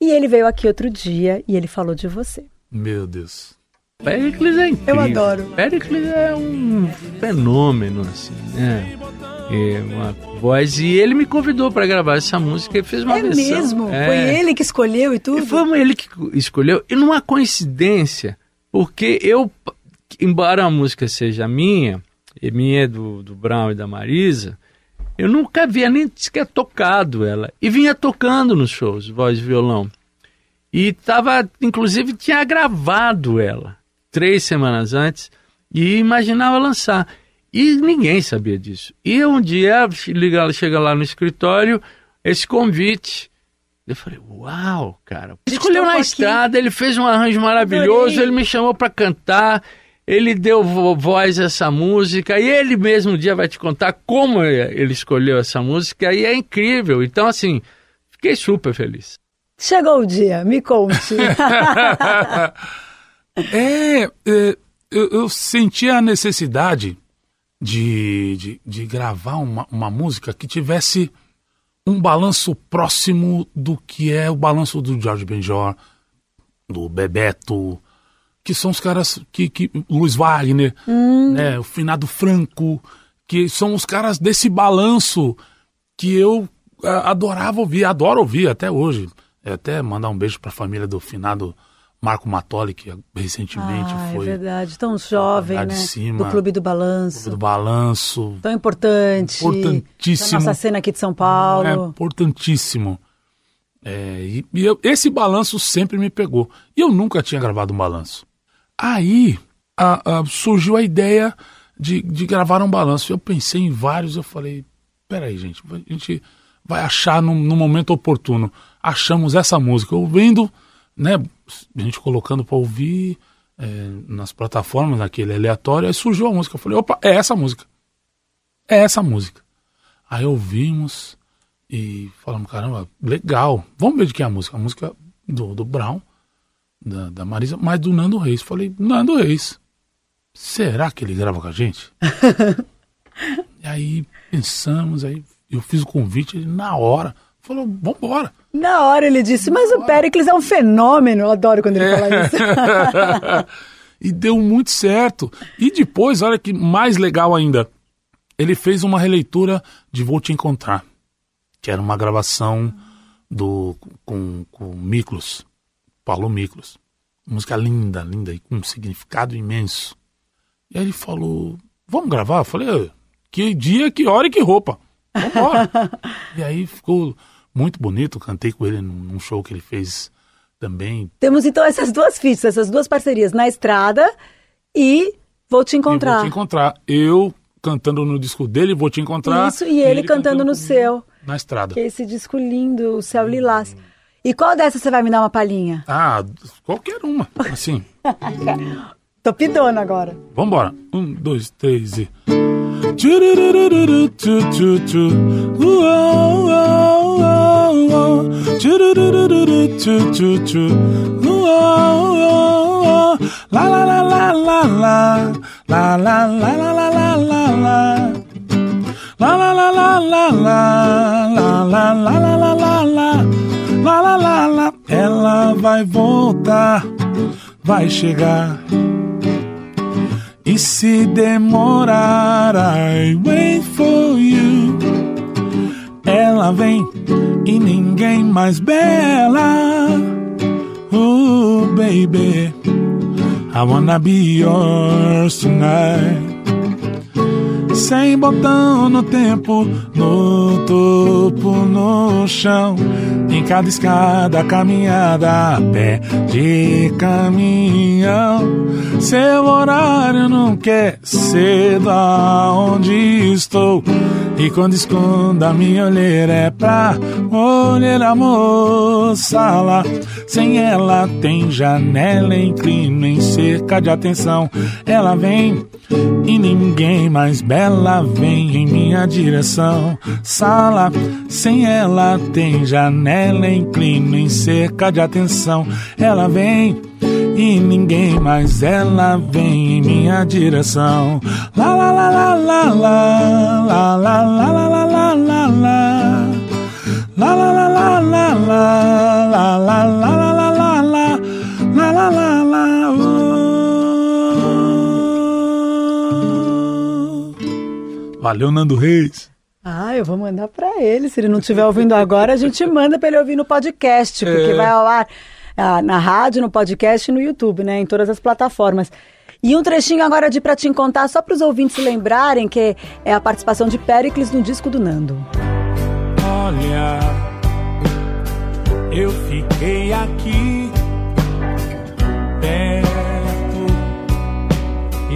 E ele veio aqui outro dia e ele falou de você. Meu Deus. Pericles é incrível. Eu adoro. Pericles é um fenômeno, assim, né? É uma voz. E ele me convidou para gravar essa música e fez uma é versão. mesmo? É. Foi ele que escolheu e tudo? E foi ele que escolheu. E numa coincidência, porque eu, embora a música seja minha, e minha é do, do Brown e da Marisa, eu nunca havia nem sequer tocado ela. E vinha tocando nos shows, voz e violão. E tava, inclusive, tinha gravado ela três semanas antes e imaginava lançar. E ninguém sabia disso. E um dia, liga, chega lá no escritório, esse convite. Eu falei, uau, cara. Escolheu na aqui. estrada, ele fez um arranjo maravilhoso, Adorei. ele me chamou para cantar, ele deu vo- voz a essa música, e ele mesmo um dia vai te contar como ele escolheu essa música, e é incrível. Então, assim, fiquei super feliz. Chegou o dia, me conte. É, é, eu, eu senti a necessidade de, de, de gravar uma, uma música que tivesse um balanço próximo do que é o balanço do George Benjor, do Bebeto, que são os caras que, que Luiz Wagner, né, o finado Franco, que são os caras desse balanço que eu ah, adorava ouvir, adoro ouvir até hoje. É, Até mandar um beijo para a família do finado Marco Matoli, que recentemente ah, foi é verdade. Tão jovem, né? de cima. do Clube do Balanço. do balanço. Tão importante. Importantíssimo. Da nossa cena aqui de São É Paulo. importantíssimo. É, e e eu- esse balanço sempre me pegou. E eu nunca tinha gravado um balanço. Aí a- a- surgiu a ideia de, de gravar um balanço. Eu pensei em vários, eu falei, peraí, gente, a gente vai achar no, no momento oportuno. Achamos essa música, ouvindo, né? A gente colocando para ouvir é, nas plataformas, naquele aleatório, aí surgiu a música. Eu falei, opa, é essa música. É essa música. Aí ouvimos e falamos, caramba, legal. Vamos ver de quem é a música. A música do, do Brown, da, da Marisa, mas do Nando Reis. Falei, Nando Reis, será que ele grava com a gente? e aí pensamos, aí eu fiz o convite, ele na hora falou, vambora. Na hora ele disse, mas o Pericles é um fenômeno. Eu adoro quando ele fala isso. e deu muito certo. E depois, olha que mais legal ainda, ele fez uma releitura de Vou Te Encontrar, que era uma gravação do com, com Miklos, Paulo Miklos. Música linda, linda, e com um significado imenso. E aí ele falou, vamos gravar? Eu falei, "Ah, que dia, que hora e que roupa. Vambora. e aí ficou muito bonito, cantei com ele num show que ele fez também, Temos então essas duas fichas, essas duas parcerias na estrada e Vou Te E Encontrar. vou te encontrar. Eu cantando no disco dele, vou te encontrar. Isso, e ele, cantando, no comigo seu. Na estrada. Que é esse disco lindo, o Céu Lilás. E qual dessas você vai me dar uma palhinha? Ah, qualquer uma. Assim. Tô pidona agora. Vambora. Um, dois, três e. La la la la la la. La la la la la la la la. La la la la la la. La la la la La la la la. Ela vai voltar, vai chegar. E se demorar, I wait for you. Ela vem e ninguém mais bela. Oh, baby, I wanna be yours tonight. Sem botão no tempo, no topo, no chão. Em cada escada, caminhada, a pé de caminhão. Seu horário não quer ser da onde estou. E quando escondo a minha olheira é pra olhar a moça lá. Sem ela tem janela, inclino em cerca de atenção. Ela vem e ninguém mais bela vem em minha direção. Sala, sem ela tem janela, inclino em cerca de atenção. Ela vem e ninguém mais ela vem em minha direção. La la la la la la la la la la la la la la La la la la la la la la la la la la la oh. Valeu, Nando Reis. Ah, eu vou mandar pra ele. Se ele não estiver ouvindo agora, a gente manda pra ele ouvir no podcast, porque É. vai ao ar ah, na rádio, no podcast e no YouTube, né? Em todas as plataformas. E um trechinho agora de Pra Te Contar, só para os ouvintes se lembrarem que é a participação de Pericles no disco do Nando. Olha, eu fiquei aqui perto,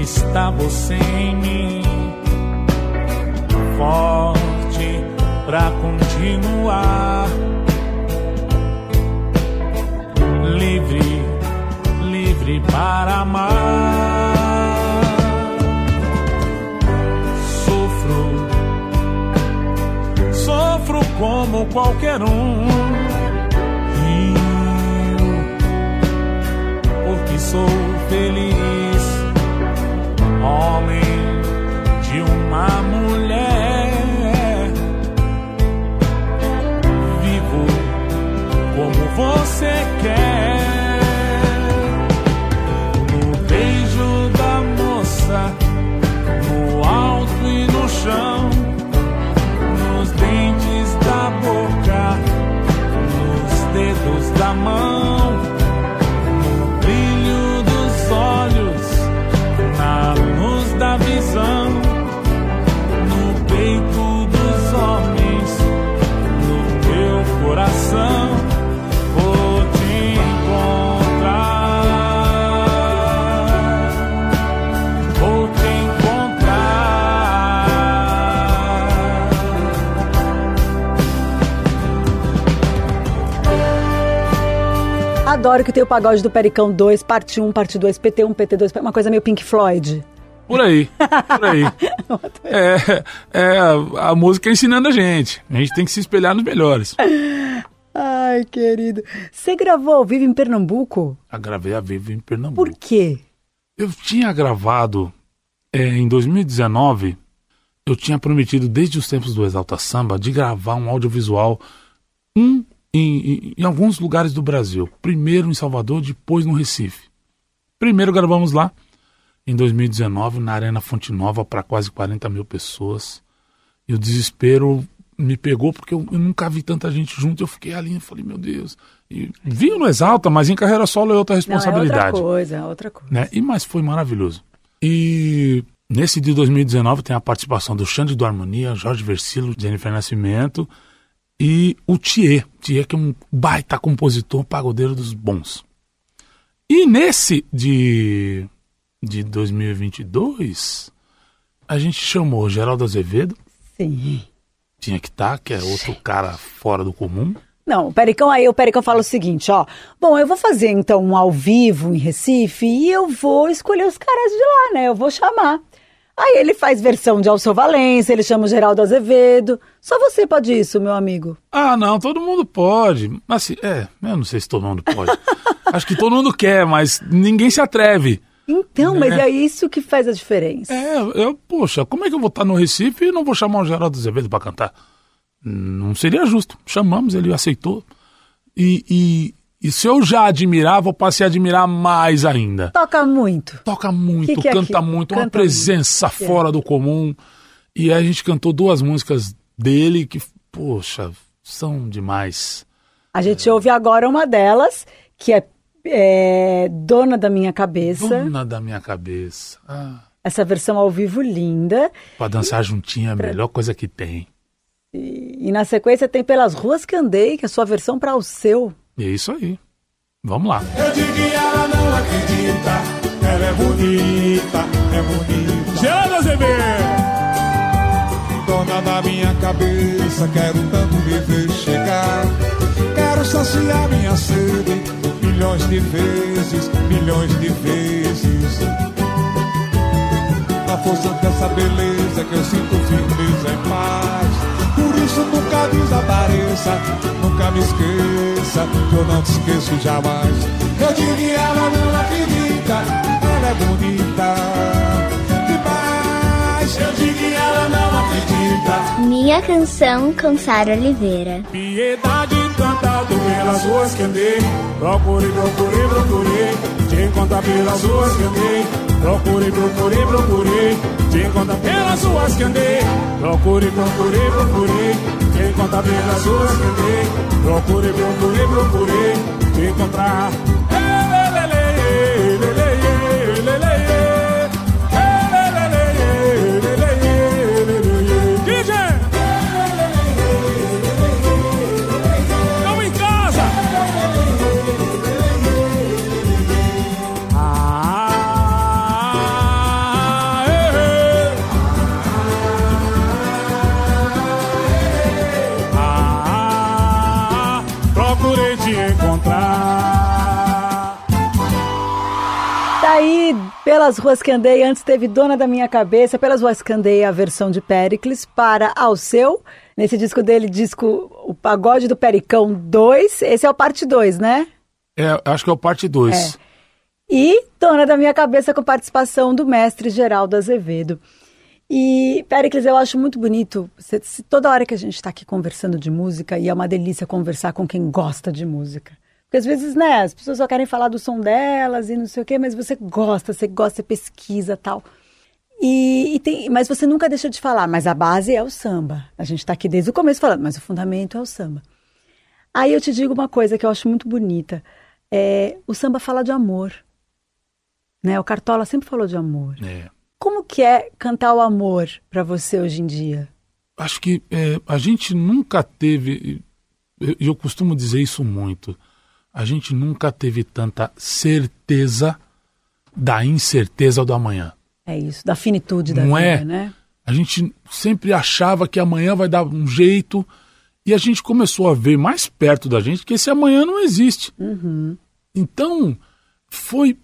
está você em mim, forte pra continuar, livre, livre para amar. Sofro, sofro como qualquer um. Rio, porque sou feliz, homem de uma mulher. Vivo como você quer. Adoro que tem o pagode do Pericão 2, parte 1, parte 2, PT1, PT2, uma coisa meio Pink Floyd. Por aí, por aí. É, é a, música ensinando a gente. A gente tem que se espelhar nos melhores. Ai, querido. Você gravou ao vivo em Pernambuco? A gravei a vivo em Pernambuco. Por quê? Eu tinha gravado é, em 2019. Eu tinha prometido desde os tempos do Exalta Samba de gravar um audiovisual um em, em- em alguns lugares do Brasil. Primeiro em Salvador, depois no Recife. Primeiro gravamos lá em 2019 na Arena Fonte Nova para quase 40 mil pessoas. E o desespero me pegou porque eu, eu nunca vi tanta gente junto. Eu fiquei ali e falei, meu Deus. E vi no Exalta, mas em carreira solo é outra Não, é responsabilidade outra coisa, é outra coisa. né? E mas foi maravilhoso. E nesse de 2019 tem a participação do Xande do Harmonia, Jorge Versilo, Jennifer Nascimento e o Thier, Thier que é um baita compositor, pagodeiro dos bons. E nesse de de 2022 a gente chamou Geraldo Azevedo, Sim. tinha que estar, que é outro cara fora do comum. Não, o Pericão, aí o Pericão fala o seguinte, ó. Bom, eu vou fazer então um ao vivo em Recife e eu vou escolher os caras de lá, né? Eu vou chamar. Aí ele faz versão de Alceu Valença, ele chama o Geraldo Azevedo. Só você pode isso, meu amigo. Ah, não, todo mundo pode. Assim, é, eu não sei se todo mundo pode. Acho que todo mundo quer, mas ninguém se atreve. Então, mas Né? é isso que faz a diferença. É, eu, poxa, como é que eu vou estar no Recife e não vou chamar o Geraldo Azevedo para cantar? Não seria justo. Chamamos, ele aceitou. E, e, e se eu já admirava, eu passei a admirar mais ainda. Toca muito. Toca muito, Que que é canta muito, uma Canta presença muito. É. fora do comum. E aí a gente cantou duas músicas dele que, poxa, são demais. A gente ouve agora uma delas, que é, é Dona da Minha Cabeça. Dona da minha cabeça. Ah, Essa versão ao vivo linda. pra dançar juntinho é a melhor coisa que tem. E, e na sequência tem Pelas Ruas que Andei, que é a sua versão para o seu. E é isso aí. Vamos lá. Eu digo que ela não acredita. Ela é bonita, é bonita. Geraldo Azevedo! Dona da minha cabeça, quero tanto me ver chegar. Quero saciar minha sede milhões de vezes, milhões de vezes. A força dessa beleza que eu sinto firmeza em paz. Isso nunca desapareça, nunca me esqueça, que eu não te esqueço jamais. Eu digo que ela não acredita, ela é bonita demais. Eu digo que ela não acredita. Minha canção com Sara Oliveira. Piedade encantado pelas ruas que andei. Procurei, procurei, procurei. Te encontrar pelas ruas que andei. Procurei, procurei, procurei. Te encontrar pelas ruas que andei. Procurei, procurei, procurei. Te encontrar pelas ruas que andei. Procurei, procurei, procurei. Te encontrar procurei te encontrar. Daí, Pelas Ruas que Andei, antes teve Dona da Minha Cabeça, Pelas Ruas que Andei, a versão de Pericles, para Ao Seu. Nesse disco dele, disco O Pagode do Pericão 2. Esse é o parte 2, né? É, acho que é o parte 2. E Dona da Minha Cabeça com participação do mestre Geraldo Azevedo. E, Pericles, eu acho muito bonito, se- se toda hora que a gente está aqui conversando de música, e é uma delícia conversar com quem gosta de música. Porque às vezes, né, as pessoas só querem falar do som delas e não sei o quê, mas você gosta, você gosta, você pesquisa tal. E, e tem, mas você nunca deixa de falar, mas a base é o samba. A gente está aqui desde o começo falando, mas o fundamento é o samba. Aí eu te digo uma coisa que eu acho muito bonita. É, o samba fala de amor. Né? O Cartola sempre falou de amor. É. Como que é cantar o amor para você hoje em dia? Acho que é, a gente nunca teve, eu, eu costumo dizer isso muito, a gente nunca teve tanta certeza da incerteza do amanhã. É isso, da finitude da Não vida, é? né? A gente sempre achava que amanhã vai dar um jeito e a gente começou a ver mais perto da gente que esse amanhã não existe. Uhum. Então, foi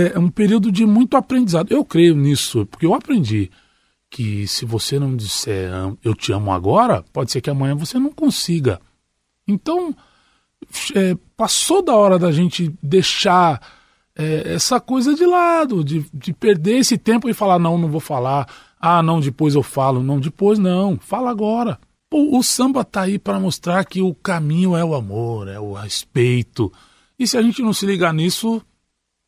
é, um período de muito aprendizado. Eu creio nisso, porque eu aprendi que se você não disser "Am- eu te amo agora, pode ser que amanhã você não consiga. Então, é, passou da hora da gente deixar é, essa coisa de lado, de, de perder esse tempo e falar, não, não vou falar, ah, não, depois eu falo, não, depois não, fala agora. O samba tá aí para mostrar que o caminho é o amor, é o respeito. E se a gente não se ligar nisso,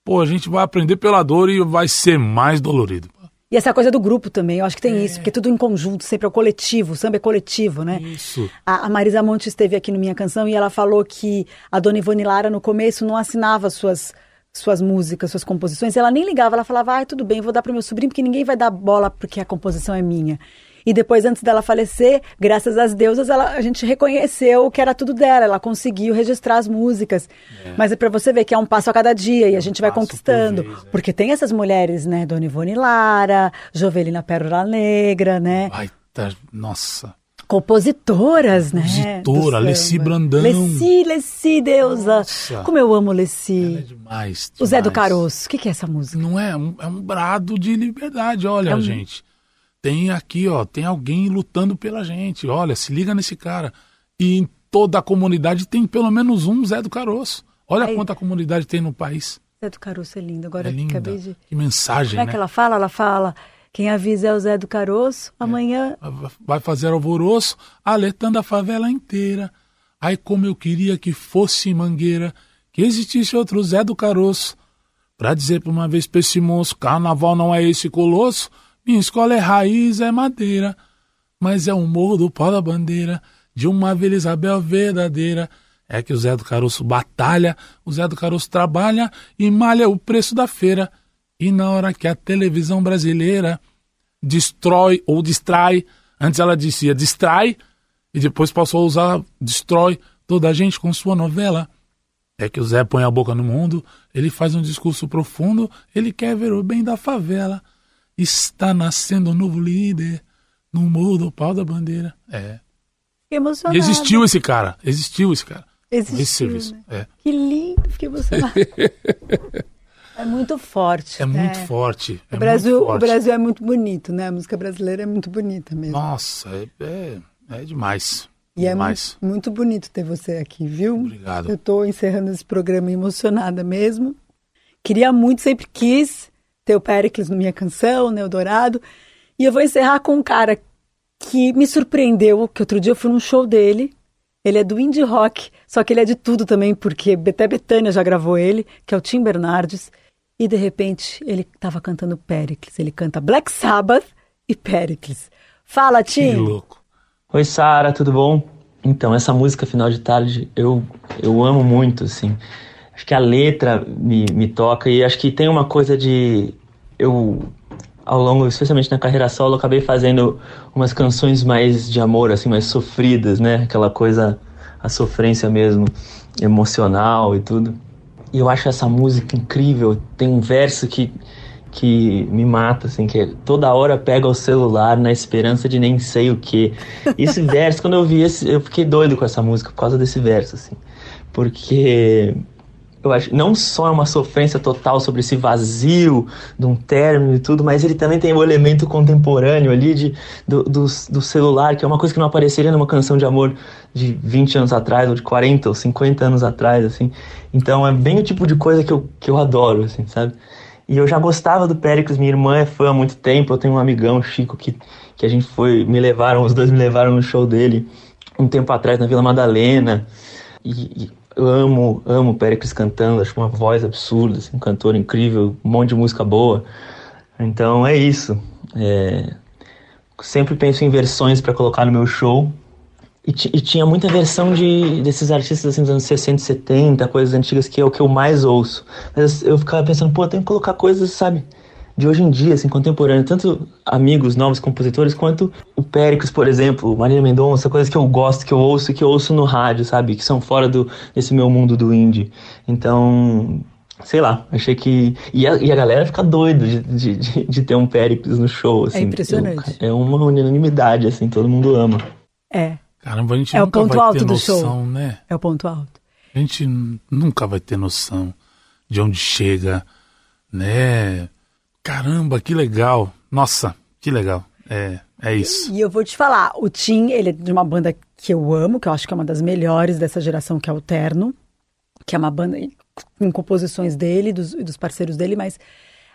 pô, a gente vai aprender pela dor e vai ser mais dolorido. E essa coisa do grupo também, eu acho que tem isso, porque tudo em conjunto, sempre é o coletivo, o samba é coletivo, né? Isso. A, a Marisa Monte esteve aqui no Minha Canção e ela falou que a dona Ivone Lara, no começo, não assinava suas, suas músicas, suas composições. Ela nem ligava, ela falava, ai, tudo bem, vou dar pro meu sobrinho, porque ninguém vai dar bola porque a composição é minha. E depois, antes dela falecer, graças às deusas, ela, a gente reconheceu que era tudo dela. Ela conseguiu registrar as músicas. Mas é pra você ver que é um passo a cada dia e a gente vai conquistando. Porque tem essas mulheres, né? Dona Ivone Lara, Jovelina Pérola Negra, né? Ai, tá, nossa. Compositoras, né? Compositora, Leci. Brandão. Leci, Leci, deusa. Nossa. Como eu amo Leci. Demais, O Zé do demais. Caroço. O que, que é essa música? Não é? Um- É um brado de liberdade. Olha, É um- gente. Tem aqui, ó, tem alguém lutando pela gente. Olha, se liga nesse cara. E em toda a comunidade tem pelo menos um Zé do Caroço. Olha Aí. quanta comunidade tem no país. Zé do Caroço é lindo. Agora É linda. acabei de. Que mensagem, Como é né? que ela fala? Ela fala: quem avisa é o Zé do Caroço. Amanhã. Vai fazer alvoroço, alertando a favela inteira. Ai, como eu queria que fosse Mangueira, que existisse outro Zé do Caroço. Pra dizer por uma vez pra esse moço, carnaval não é esse colosso, minha escola é raiz, é madeira. Mas é o morro do pau da bandeira, de uma Vila Isabel verdadeira. É que o Zé do Caroço batalha, o Zé do Caroço trabalha e malha o preço da feira. E na hora que a televisão brasileira destrói ou distrai, antes ela dizia distrai, e depois passou a usar destrói toda a gente com sua novela. É que o Zé põe a boca no mundo, ele faz um discurso profundo, ele quer ver o bem da favela. Está nascendo um novo líder no morro do pau da bandeira. É. Fiquei emocionada. E existiu esse cara, existiu esse cara. Existiu, Esse serviço. né? É. Que lindo, fiquei emocionada. é muito forte. É né? muito forte. é O Brasil, muito o forte. Brasil é muito bonito, né? A música brasileira é muito bonita mesmo. Nossa, é, é, é demais. E é muito, muito bonito ter você aqui, viu? Obrigado. Eu estou encerrando esse programa emocionada mesmo. Queria muito, sempre quis ter o Pericles na minha canção, né, o Dourado. E eu vou encerrar com um cara que me surpreendeu, que outro dia eu fui num show dele. Ele é do indie rock, só que ele é de tudo também, porque até Betânia já gravou ele, que é o Tim Bernardes. E de repente ele estava cantando Pericles. Ele canta Black Sabbath e Pericles. Fala, Tim! Oi, Sara, tudo bom? Então, essa música Final de Tarde eu, eu amo muito, assim. Acho que a letra me, me toca e acho que tem uma coisa de. Eu, ao longo, especialmente na carreira solo, acabei fazendo umas canções mais de amor, assim, mais sofridas, né? Aquela coisa, a sofrência mesmo, emocional e tudo. E eu acho essa música incrível. Tem um verso que, que me mata, assim, que é toda hora pega o celular na esperança de nem sei o que. Esse verso, quando eu vi esse, eu fiquei doido com essa música por causa desse verso, assim. Porque eu acho não só é uma sofrência total sobre esse vazio de um término e tudo, mas ele também tem o elemento contemporâneo ali de, do, do, do celular, que é uma coisa que não apareceria numa canção de amor de 20 anos atrás, ou de 40 ou 50 anos atrás, assim. Então é bem o tipo de coisa que eu, que eu adoro, assim, sabe? E eu já gostava do Péricles, minha irmã é fã há muito tempo, eu tenho um amigão, Chico, que, que a gente foi, me levaram, os dois me levaram no show dele um tempo atrás na Vila Madalena. E, e eu amo, amo Péricles cantando, acho uma voz absurda, assim, um cantor incrível, um monte de música boa. Então é isso. É, sempre penso em versões para colocar no meu show. E, e tinha muita versão de, desses artistas assim, dos anos 60 e 70, coisas antigas que é o que eu mais ouço. Mas eu ficava pensando, pô, tenho que colocar coisas, sabe, de hoje em dia, assim, contemporâneo. Tanto amigos, novos compositores, quanto o Péricles, por exemplo, Marília Mendonça, coisas que eu gosto, que eu ouço, que eu ouço no rádio, sabe, que são fora do, desse meu mundo do indie. Então, sei lá, achei que. E a, e a galera fica doido de, de, de, de ter um Péricles no show, assim. impressionante. Eu- é uma unanimidade, assim, todo mundo ama. É. Caramba, a gente É o nunca ponto vai alto ter do noção, show. né? É o ponto alto. A gente nunca vai ter noção de onde chega, né? Caramba, que legal. Nossa, que legal. É, é isso. E eu vou te falar, o Tim, ele é de uma banda que eu amo, que eu acho que é uma das melhores dessa geração, que é o Terno, que é uma banda com composições dele, dos, dos parceiros dele, mas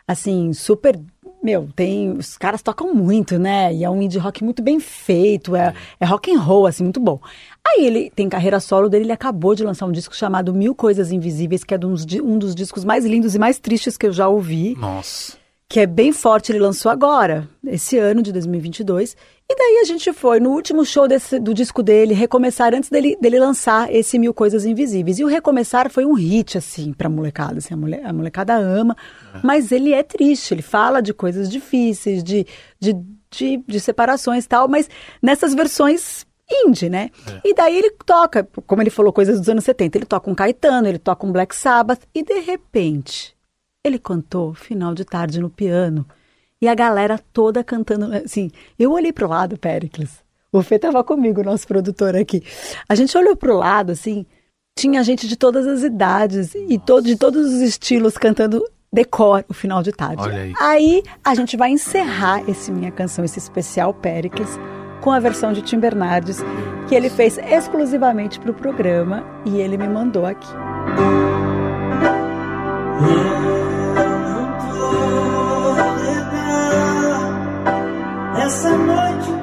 assim, super, meu, tem, os caras tocam muito, né? E é um indie rock muito bem feito, é, é rock and roll, assim, muito bom. Aí ele tem carreira solo dele, ele acabou de lançar um disco chamado Mil Coisas Invisíveis, que é uns di- um dos discos mais lindos e mais tristes que eu já ouvi Nossa. Que é bem forte, ele lançou agora, esse ano de 2022. E daí a gente foi no último show desse- do disco dele, Recomeçar, antes dele, dele lançar esse Mil Coisas Invisíveis. E o Recomeçar foi um hit, assim, pra molecada. Assim, a, mole- a molecada ama, mas ele é triste, ele fala de coisas difíceis, de, de, de, de separações e tal, mas nessas versões indie, né? E daí ele toca, como ele falou, coisas dos anos 70. Ele toca um Caetano, ele toca um Black Sabbath, e de repente ele cantou Final de Tarde no piano. E a galera toda cantando. Assim, eu olhei pro lado, Péricles. O Fê tava comigo, nosso produtor aqui. A gente olhou pro lado, assim, tinha gente de todas as idades e to de todos os estilos cantando decor o final de tarde. Olha aí. a gente vai encerrar esse minha canção, esse especial Péricles, com a versão de Tim Bernardes, que ele fez exclusivamente pro programa e ele me mandou aqui. Essa noite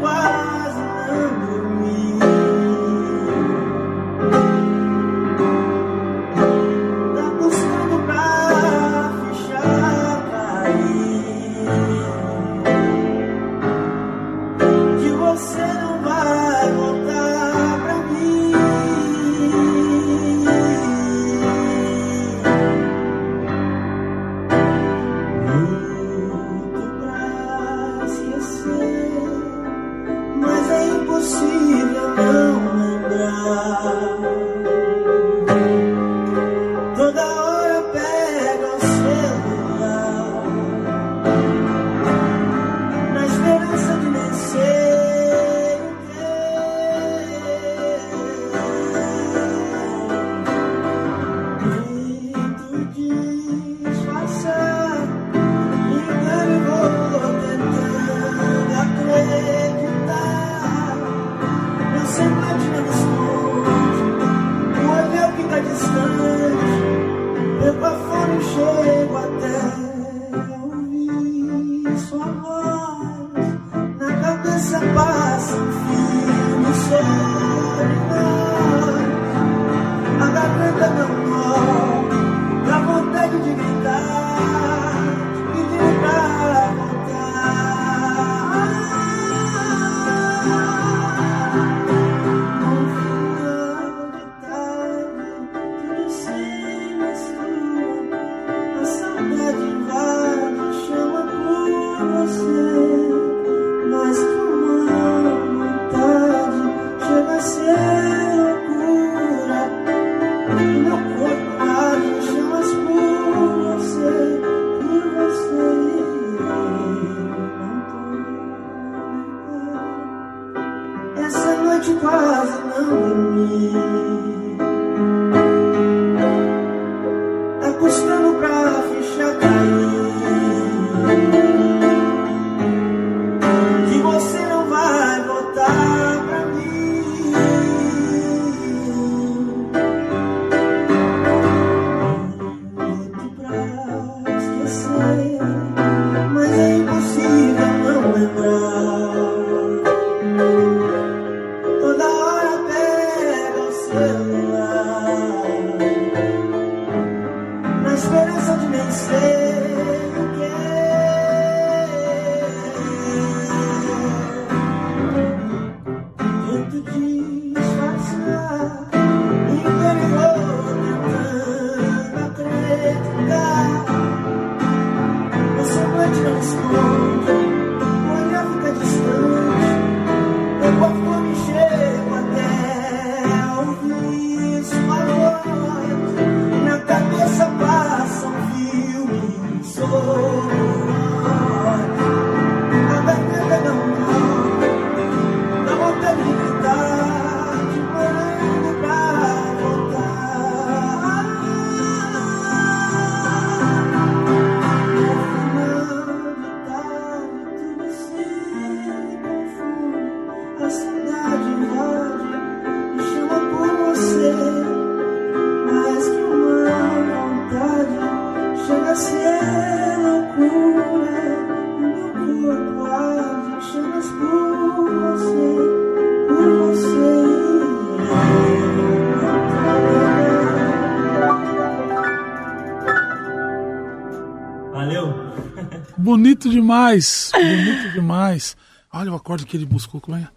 demais. Bonito demais. Olha o acorde que ele buscou. Como é?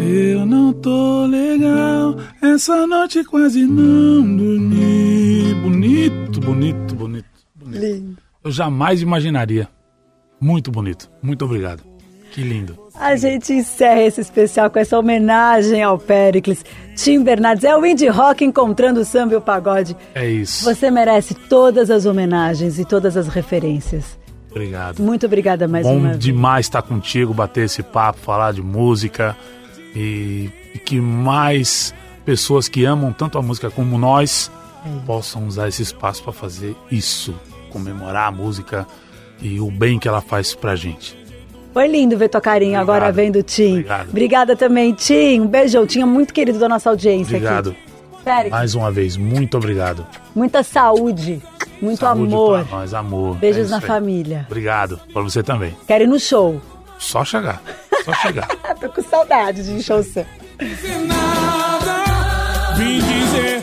Eu não tô legal, essa noite quase não dormi. Bonito, bonito, bonito. bonito. Lindo. Eu jamais imaginaria. Muito bonito. Muito obrigado. Que lindo. A gente encerra esse especial com essa homenagem ao Pericles. Tim Bernardes é o indie rock encontrando o samba e o pagode. É isso. Você merece todas as homenagens e todas as referências. Obrigado. Muito obrigada mais Bom uma vez. demais estar contigo, bater esse papo, falar de música e, e que mais pessoas que amam tanto a música como nós possam usar esse espaço para fazer isso, comemorar a música e o bem que ela faz pra gente. Foi lindo ver tua carinha Obrigado. agora vendo o Tim. Obrigado. Obrigada também, Tim. Um beijão. Tinha muito querido da nossa audiência Obrigado. aqui. Mais uma vez, muito obrigado. muita saúde, muito Saúde amor. pra nós, amor. Beijos É na aí. família. Obrigado. Pra você também. Quero ir no show. Só chegar. Só chegar. Tô com saudade de show seu. Vim dizer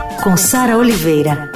com Sara Oliveira.